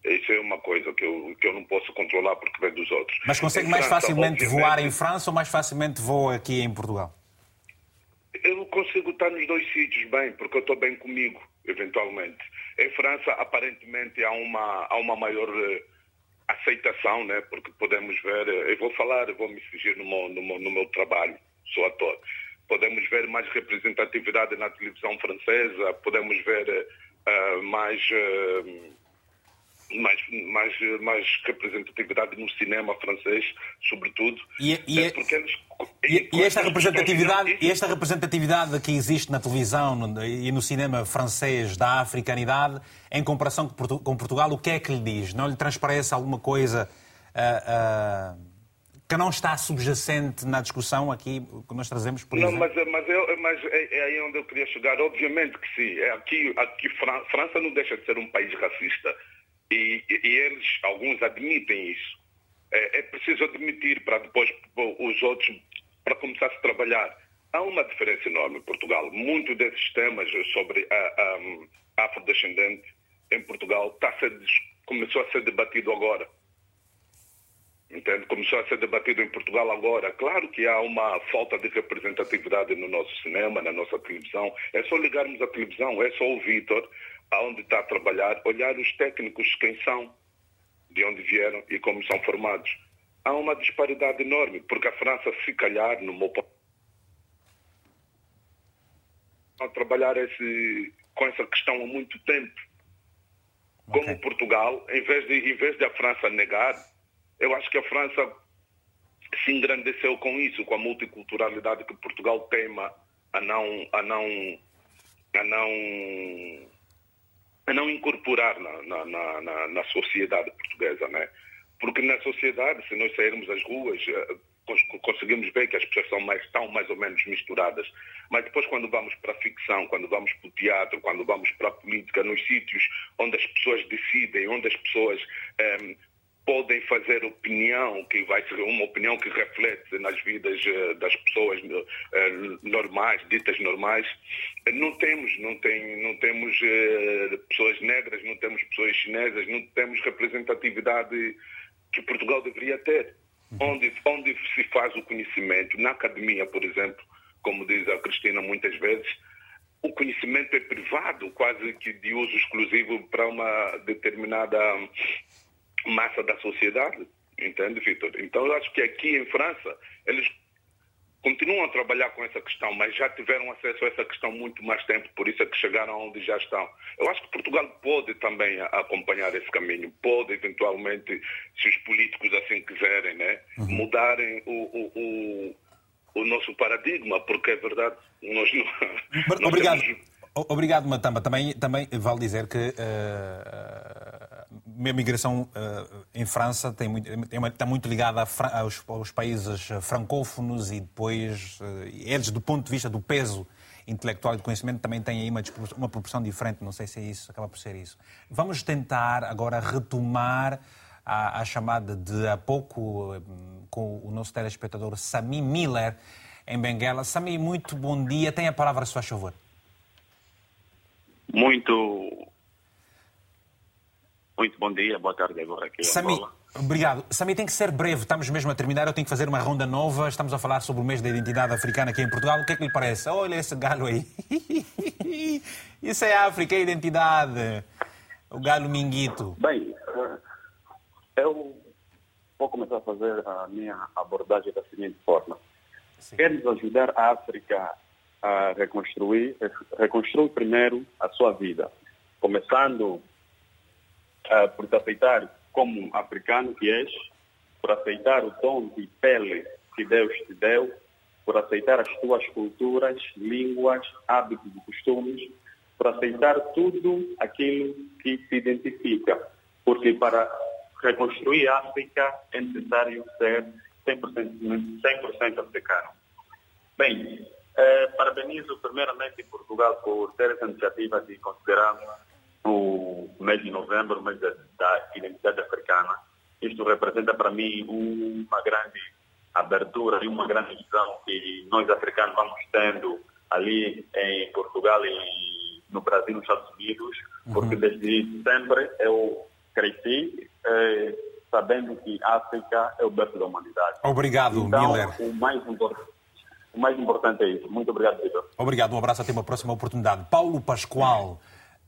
Isso é uma coisa que eu, que eu não posso controlar porque vem dos outros. Mas consegue em mais França, facilmente voar em França ou mais facilmente voa aqui em Portugal? Eu consigo estar nos dois sítios bem, porque eu estou bem comigo, eventualmente. Em França, aparentemente, há uma, há uma maior uh, aceitação, né? porque podemos ver, uh, eu vou falar, eu vou me fugir no meu, no, no meu trabalho, sou ator. Podemos ver mais representatividade na televisão francesa, podemos ver uh, mais mais, mais, mais representatividade no cinema francês, sobretudo. E, e, é porque eles, e, e esta, representatividade, e esta representatividade que existe na televisão e no cinema francês da africanidade, em comparação com Portugal, o que é que lhe diz? Não lhe transparece alguma coisa uh, uh, que não está subjacente na discussão aqui que nós trazemos, por não? Mas, mas, eu, mas é, é, aí onde eu queria chegar. Obviamente que sim. É aqui, aqui França não deixa de ser um país racista e, e eles, alguns admitem isso. É, é, preciso admitir para depois os outros, para começar a trabalhar. Há uma diferença enorme em Portugal. Muito desses temas sobre a, a, afrodescendente em Portugal está a ser, começou a ser debatido agora. Entende? Começou a ser debatido em Portugal agora. Claro que há uma falta de representatividade no nosso cinema, na nossa televisão. É só ligarmos a televisão, é só o Vitor, aonde está a trabalhar, olhar os técnicos, quem são, de onde vieram e como são formados. Há uma disparidade enorme, porque a França, se calhar, no meu a trabalhar esse, com essa questão há muito tempo. Okay. Como Portugal, em vez, de, em vez de a França negar, eu acho que a França se engrandeceu com isso, com a multiculturalidade que Portugal tema a não, a não, a não a não incorporar na, na, na, na, sociedade portuguesa, né? Porque na sociedade, se nós sairmos às ruas, eh, conseguimos ver que as pessoas são mais, estão mais ou menos misturadas. Mas depois, quando vamos para a ficção, quando vamos para o teatro, quando vamos para a política, nos sítios onde as pessoas decidem, onde as pessoas eh, podem fazer opinião, que vai ser uma opinião que reflete nas vidas uh, das pessoas uh, normais, ditas normais. Não temos, não, tem, não temos pessoas negras, não temos pessoas chinesas, não temos representatividade que Portugal deveria ter. Onde, onde se faz o conhecimento, na academia, por exemplo, como diz a Cristina muitas vezes, o conhecimento é privado, quase que de uso exclusivo para uma determinada massa da sociedade. Entende, Vitor? Então, eu acho que aqui em França, eles continuam a trabalhar com essa questão, mas já tiveram acesso a essa questão muito mais tempo, por isso é que chegaram onde já estão. Eu acho que Portugal pode também acompanhar esse caminho, pode eventualmente, se os políticos assim quiserem, né, uhum. mudarem o, o, o, o, nosso paradigma, porque é verdade, nós não. [laughs] Obrigado. Temos... Obrigado, Matamba. Também, também vale dizer que. Uh a migração uh, em França tem muito, está muito ligada aos, aos, países francófonos e depois uh, eles, do ponto de vista do peso intelectual e de conhecimento, também têm aí uma, uma proporção diferente. Não sei se é isso, acaba por ser isso. Vamos tentar agora retomar a, a chamada de há pouco com o nosso telespectador Sami Miller em Benguela. Sami, muito bom dia. Tem a palavra, se faz favor. Muito muito bom dia, boa tarde agora aqui Sami, obrigado. Sami, tem que ser breve, estamos mesmo a terminar, eu tenho que fazer uma ronda nova, estamos a falar sobre o mês da identidade africana aqui em Portugal, o que é que lhe parece? Olha esse galo aí. [laughs] Isso é África, é identidade. O galo minguito. Bem, eh, eu vou começar a fazer a minha abordagem da seguinte forma. Sim. Queremos ajudar a África a reconstruir, reconstruir primeiro a sua vida, começando uh, por te aceitar como africano que és, por aceitar o dom de pele que Deus te deu, por aceitar as tuas culturas, línguas, hábitos e costumes, por aceitar tudo aquilo que te identifica. Porque para reconstruir a África é necessário ser 100%, 100 africano. Bem, eh, parabenizo primeiramente Portugal por ter essa iniciativa de considerar o mês de novembro, mês da, da identidade africana. Isto representa para mim uma grande abertura e uma grande visão que nós africanos vamos tendo ali em Portugal e no Brasil e nos Estados Unidos, porque uhum. desde sempre eu cresci eh, sabendo que África é o berço da humanidade. Obrigado, então, Miller. O mais, importante, o mais importante é isso. Muito obrigado, Vitor. Obrigado, um abraço até uma próxima oportunidade. Paulo Pascoal.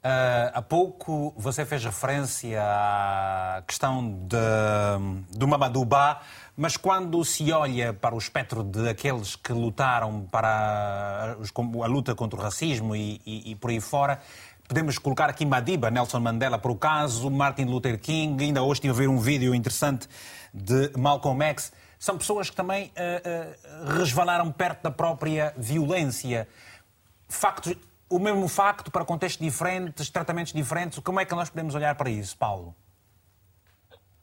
Uh, há pouco você fez referência à questão de, do Mamadouba, mas quando se olha para o espectro de aqueles que lutaram para a, a luta contra o racismo e, e, e, por aí fora, podemos colocar aqui Madiba, Nelson Mandela, por o caso, Martin Luther King, ainda hoje estive a ver um vídeo interessante de Malcolm X. São pessoas que também uh, uh, resvalaram perto da própria violência. Factos o mesmo facto para contextos diferentes, tratamentos diferentes? Como é que nós podemos olhar para isso, Paulo?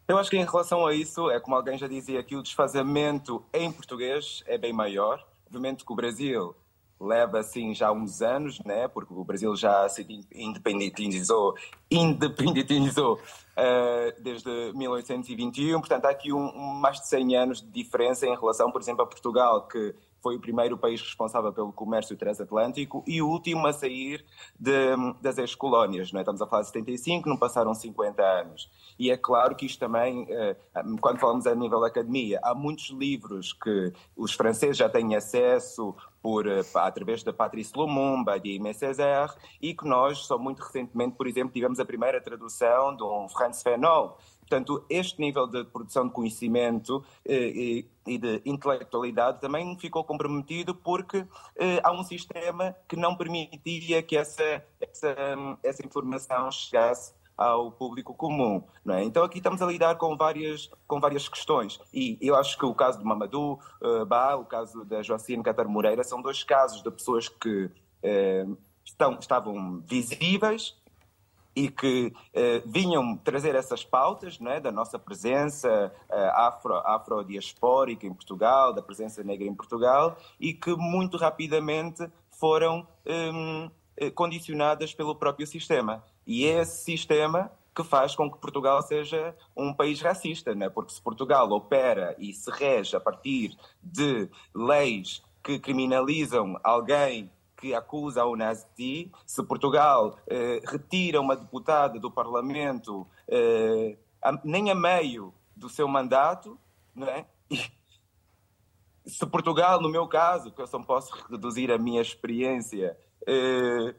Eu acho que em relação a isso, é como alguém já dizia aqui, o desfazamento em português é bem maior. Obviamente que o Brasil leva assim já uns anos, né? Porque o Brasil já se independentizou, independentizou uh, desde 1821. Portanto, há aqui um, um, mais de 100 anos de diferença em relação, por exemplo, a Portugal, que foi o primeiro país responsável pelo comércio transatlântico e o último a sair de, das ex-colónias. Não é? Estamos a falar de 75, não passaram 50 anos. E é claro que isto também, eh, quando falamos a nível da academia, há muitos livros que os franceses já têm acesso por, eh, através da Patrice Lumumba, de Aimé Césaire, e que nós, só muito recentemente, por exemplo, tivemos a primeira tradução de um Franz Fanon, Portanto, este nível de produção de conhecimento eh, e de intelectualidade também ficou comprometido porque eh, há um sistema que não permitia que essa, essa, essa informação chegasse ao público comum. É? Então aqui estamos a lidar com várias, com várias questões. E eu acho que o caso de Mamadou uh, Ba, o caso da Joacine Catar Moreira, são dois casos de pessoas que uh, estão, estavam visíveis e que eh, vinham trazer essas pautas é, da nossa presença eh, afro, afrodiaspórica em Portugal, da presença negra em Portugal, e que muito rapidamente foram ehm, eh, condicionadas pelo próprio sistema. E é esse sistema que faz com que Portugal seja um país racista, né? porque se Portugal opera e se rege a partir de leis que criminalizam alguém que acusa o nazi, se Portugal eh, retira uma deputada do Parlamento eh, a, nem a meio do seu mandato, não é? Se Portugal, no meu caso, que eu só posso reduzir a minha experiência, eh,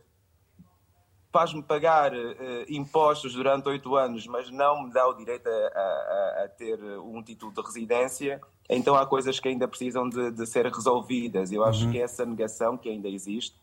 faz-me pagar eh, impostos durante oito anos, mas não me dá o direito a, a, a, ter um título de residência, então há coisas que ainda precisam de, de ser resolvidas. Eu acho uhum. que essa negação que ainda existe,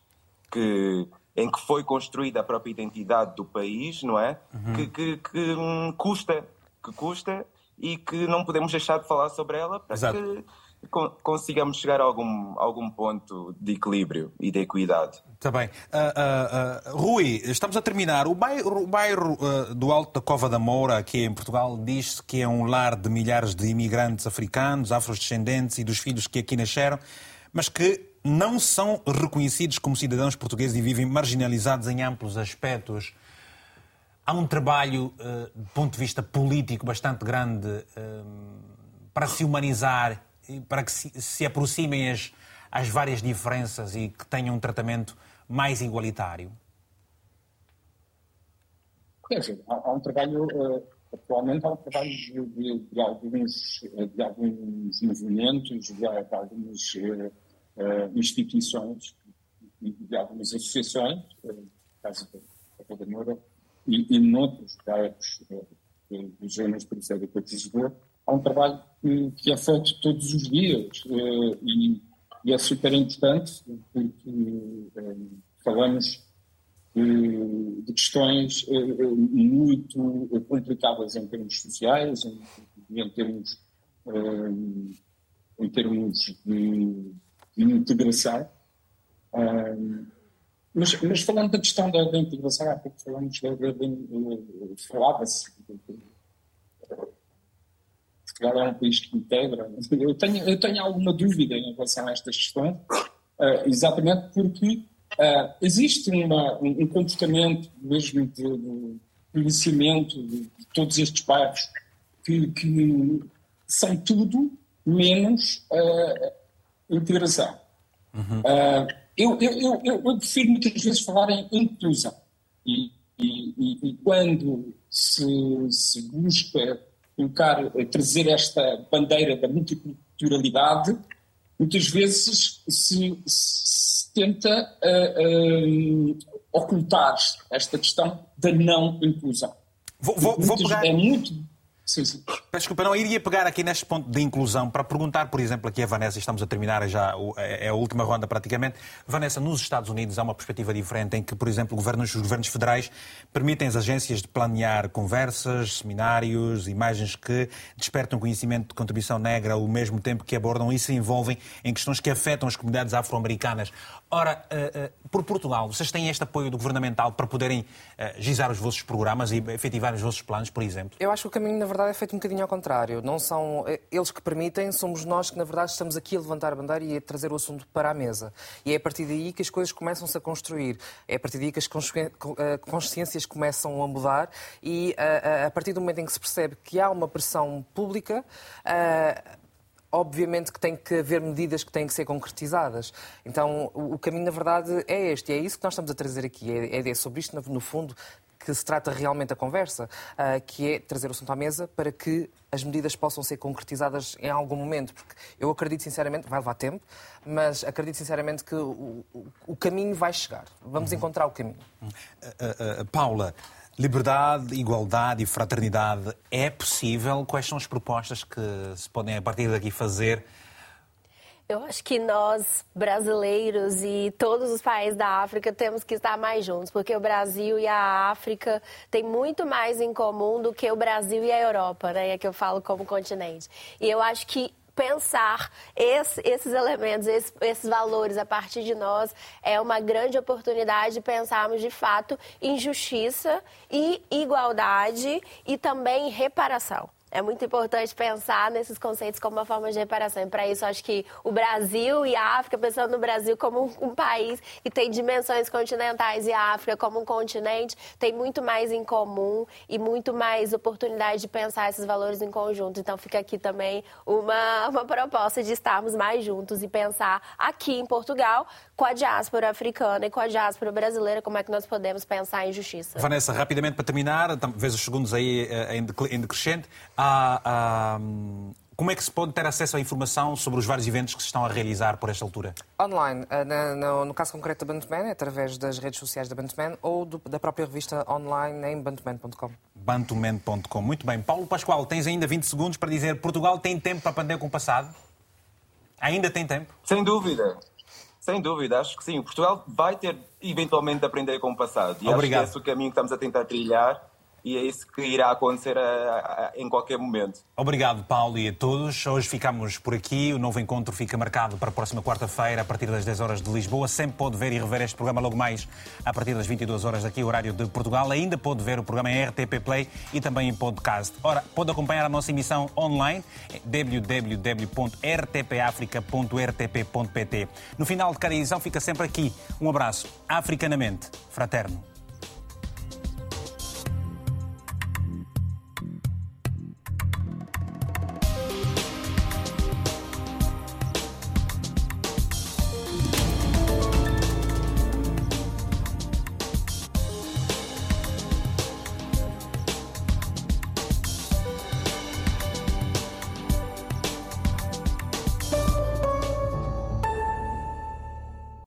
que, em que foi construída a própria identidade do país, não é? Uhum. Que, que, que hum, custa, que custa e que não podemos deixar de falar sobre ela, porque consigamos chegar a algum, algum ponto de equilíbrio e de equidade. Está bem. Uh, uh, uh, Rui, estamos a terminar. O bairro, o bairro do Alto da Cova da Moura, aqui em Portugal, diz-se que é um lar de milhares de imigrantes africanos, afrodescendentes e dos filhos que aqui nasceram, mas que não são reconhecidos como cidadãos portugueses e vivem marginalizados em amplos aspectos. Há um trabalho, do ponto de vista político, bastante grande para se humanizar para que se, se aproximem as, as várias diferenças e que tenham um tratamento mais igualitário? Dizer, há, há um trabalho, uh, atualmente há um trabalho de, de, de, alguns, de alguns movimentos, de, de algumas uh, instituições e de algumas associações, uh, caso da Moura, e, e noutros bairros uh, dos zonas periféricas de Lisboa, um trabalho que, é feito todos os dias uh, e, e, é super importante porque uh, falamos de, de questões uh, muito complicadas em termos sociais, em, em termos, em termos de, de integração. Mas, mas, falando da questão da, da integração, há pouco falamos, falava-se Portugal é um país que integra. Eu tenho, eu tenho alguma dúvida em relação a estas questões, uh, exatamente porque uh, existe uma, um comportamento mesmo de, de conhecimento de, de, todos estes bairros que, que são tudo menos uh, integração. Uhum. Eu, eu, eu, eu, prefiro muitas vezes falar em inclusão. E, e, e quando se, se busca colocar, eh, trazer esta bandeira da multiculturalidade, muitas vezes se, se tenta uh, uh, ocultar esta questão da não inclusão. Vou, vou, vou pegar... É muito Sim, sim. Desculpa, não, iria pegar aqui neste ponto de inclusão para perguntar, por exemplo, aqui a Vanessa, estamos a terminar já, é, é a última ronda praticamente. Vanessa, nos Estados Unidos há uma perspectiva diferente em que, por exemplo, governos, os governos federais permitem às agências de planear conversas, seminários, imagens que despertam conhecimento de contribuição negra ao mesmo tempo que abordam e se envolvem em questões que afetam as comunidades afro-americanas. Ora, uh, uh, por Portugal, vocês têm este apoio do governamental para poderem uh, gizar os vossos programas e efetivar os vossos planos, por exemplo? Eu acho que o caminho, na verdade, é feito um bocadinho ao contrário. Não são eles que permitem, somos nós que, na verdade, estamos aqui a levantar a bandeira e a trazer o assunto para a mesa. E é a partir daí que as coisas começam-se a construir. É a partir daí que as consciências começam a mudar e a partir do momento em que se percebe que há uma pressão pública, obviamente que tem que haver medidas que têm que ser concretizadas. Então, o, caminho, na verdade, é este. E é isso que nós estamos a trazer aqui. É, é sobre isto, no fundo, que se trata realmente a conversa, uh, que é trazer o assunto à mesa para que as medidas possam ser concretizadas em algum momento, porque eu acredito sinceramente, vai levar tempo, mas acredito sinceramente que o, o, caminho vai chegar. Vamos uhum. encontrar o caminho. Uh, Paula, Liberdade, igualdade e fraternidade é possível? Quais são as propostas que se podem a partir daqui fazer? Eu acho que nós, brasileiros e todos os países da África, temos que estar mais juntos, porque o Brasil e a África têm muito mais em comum do que o Brasil e a Europa, né? É que eu falo como continente. E eu acho que pensar esse, esses elementos, esses, esses, valores a partir de nós é uma grande oportunidade de pensarmos de fato em justiça e igualdade e também reparação é muito importante pensar nesses conceitos como uma forma de reparação. E para isso, acho que o Brasil e a África, pensando no Brasil como um, país que tem dimensões continentais e a África como um continente, tem muito mais em comum e muito mais oportunidade de pensar esses valores em conjunto. Então, fica aqui também uma, uma proposta de estarmos mais juntos e pensar aqui em Portugal com a diáspora africana e com a diáspora brasileira como é que nós podemos pensar em justiça. Vanessa, rapidamente para terminar, vês os segundos aí eh, em decrescente há, como é que se pode ter acesso à informação sobre os vários eventos que se estão a realizar por esta altura? Online. Eh, no, no caso concreto da Bantuman, é através das redes sociais da Bantuman ou do, da própria revista online em bantuman.com. Bantuman.com. Muito bem. Paulo Pascoal, tens ainda 20 segundos para dizer Portugal tem tempo para aprender com o passado? Ainda tem tempo? Sem dúvida. Sem dúvida, acho que sim. Portugal vai ter eventualmente de aprender com o passado. E Obrigado. acho que esse é o caminho que estamos a tentar trilhar e é isso que irá acontecer a, a, em qualquer momento. Obrigado, Paulo, e a todos. Hoje ficamos por aqui. O novo encontro fica marcado para a próxima quarta-feira, a partir das 10 horas de Lisboa. Sempre pode ver e rever este programa logo mais a partir das 22 horas daqui, horário de Portugal. Ainda pode ver o programa em RTP Play e também em podcast. Ora, pode acompanhar a nossa emissão online www.rtpafrica.rtp.pt. No final de cada edição fica sempre aqui um abraço africanamente fraterno.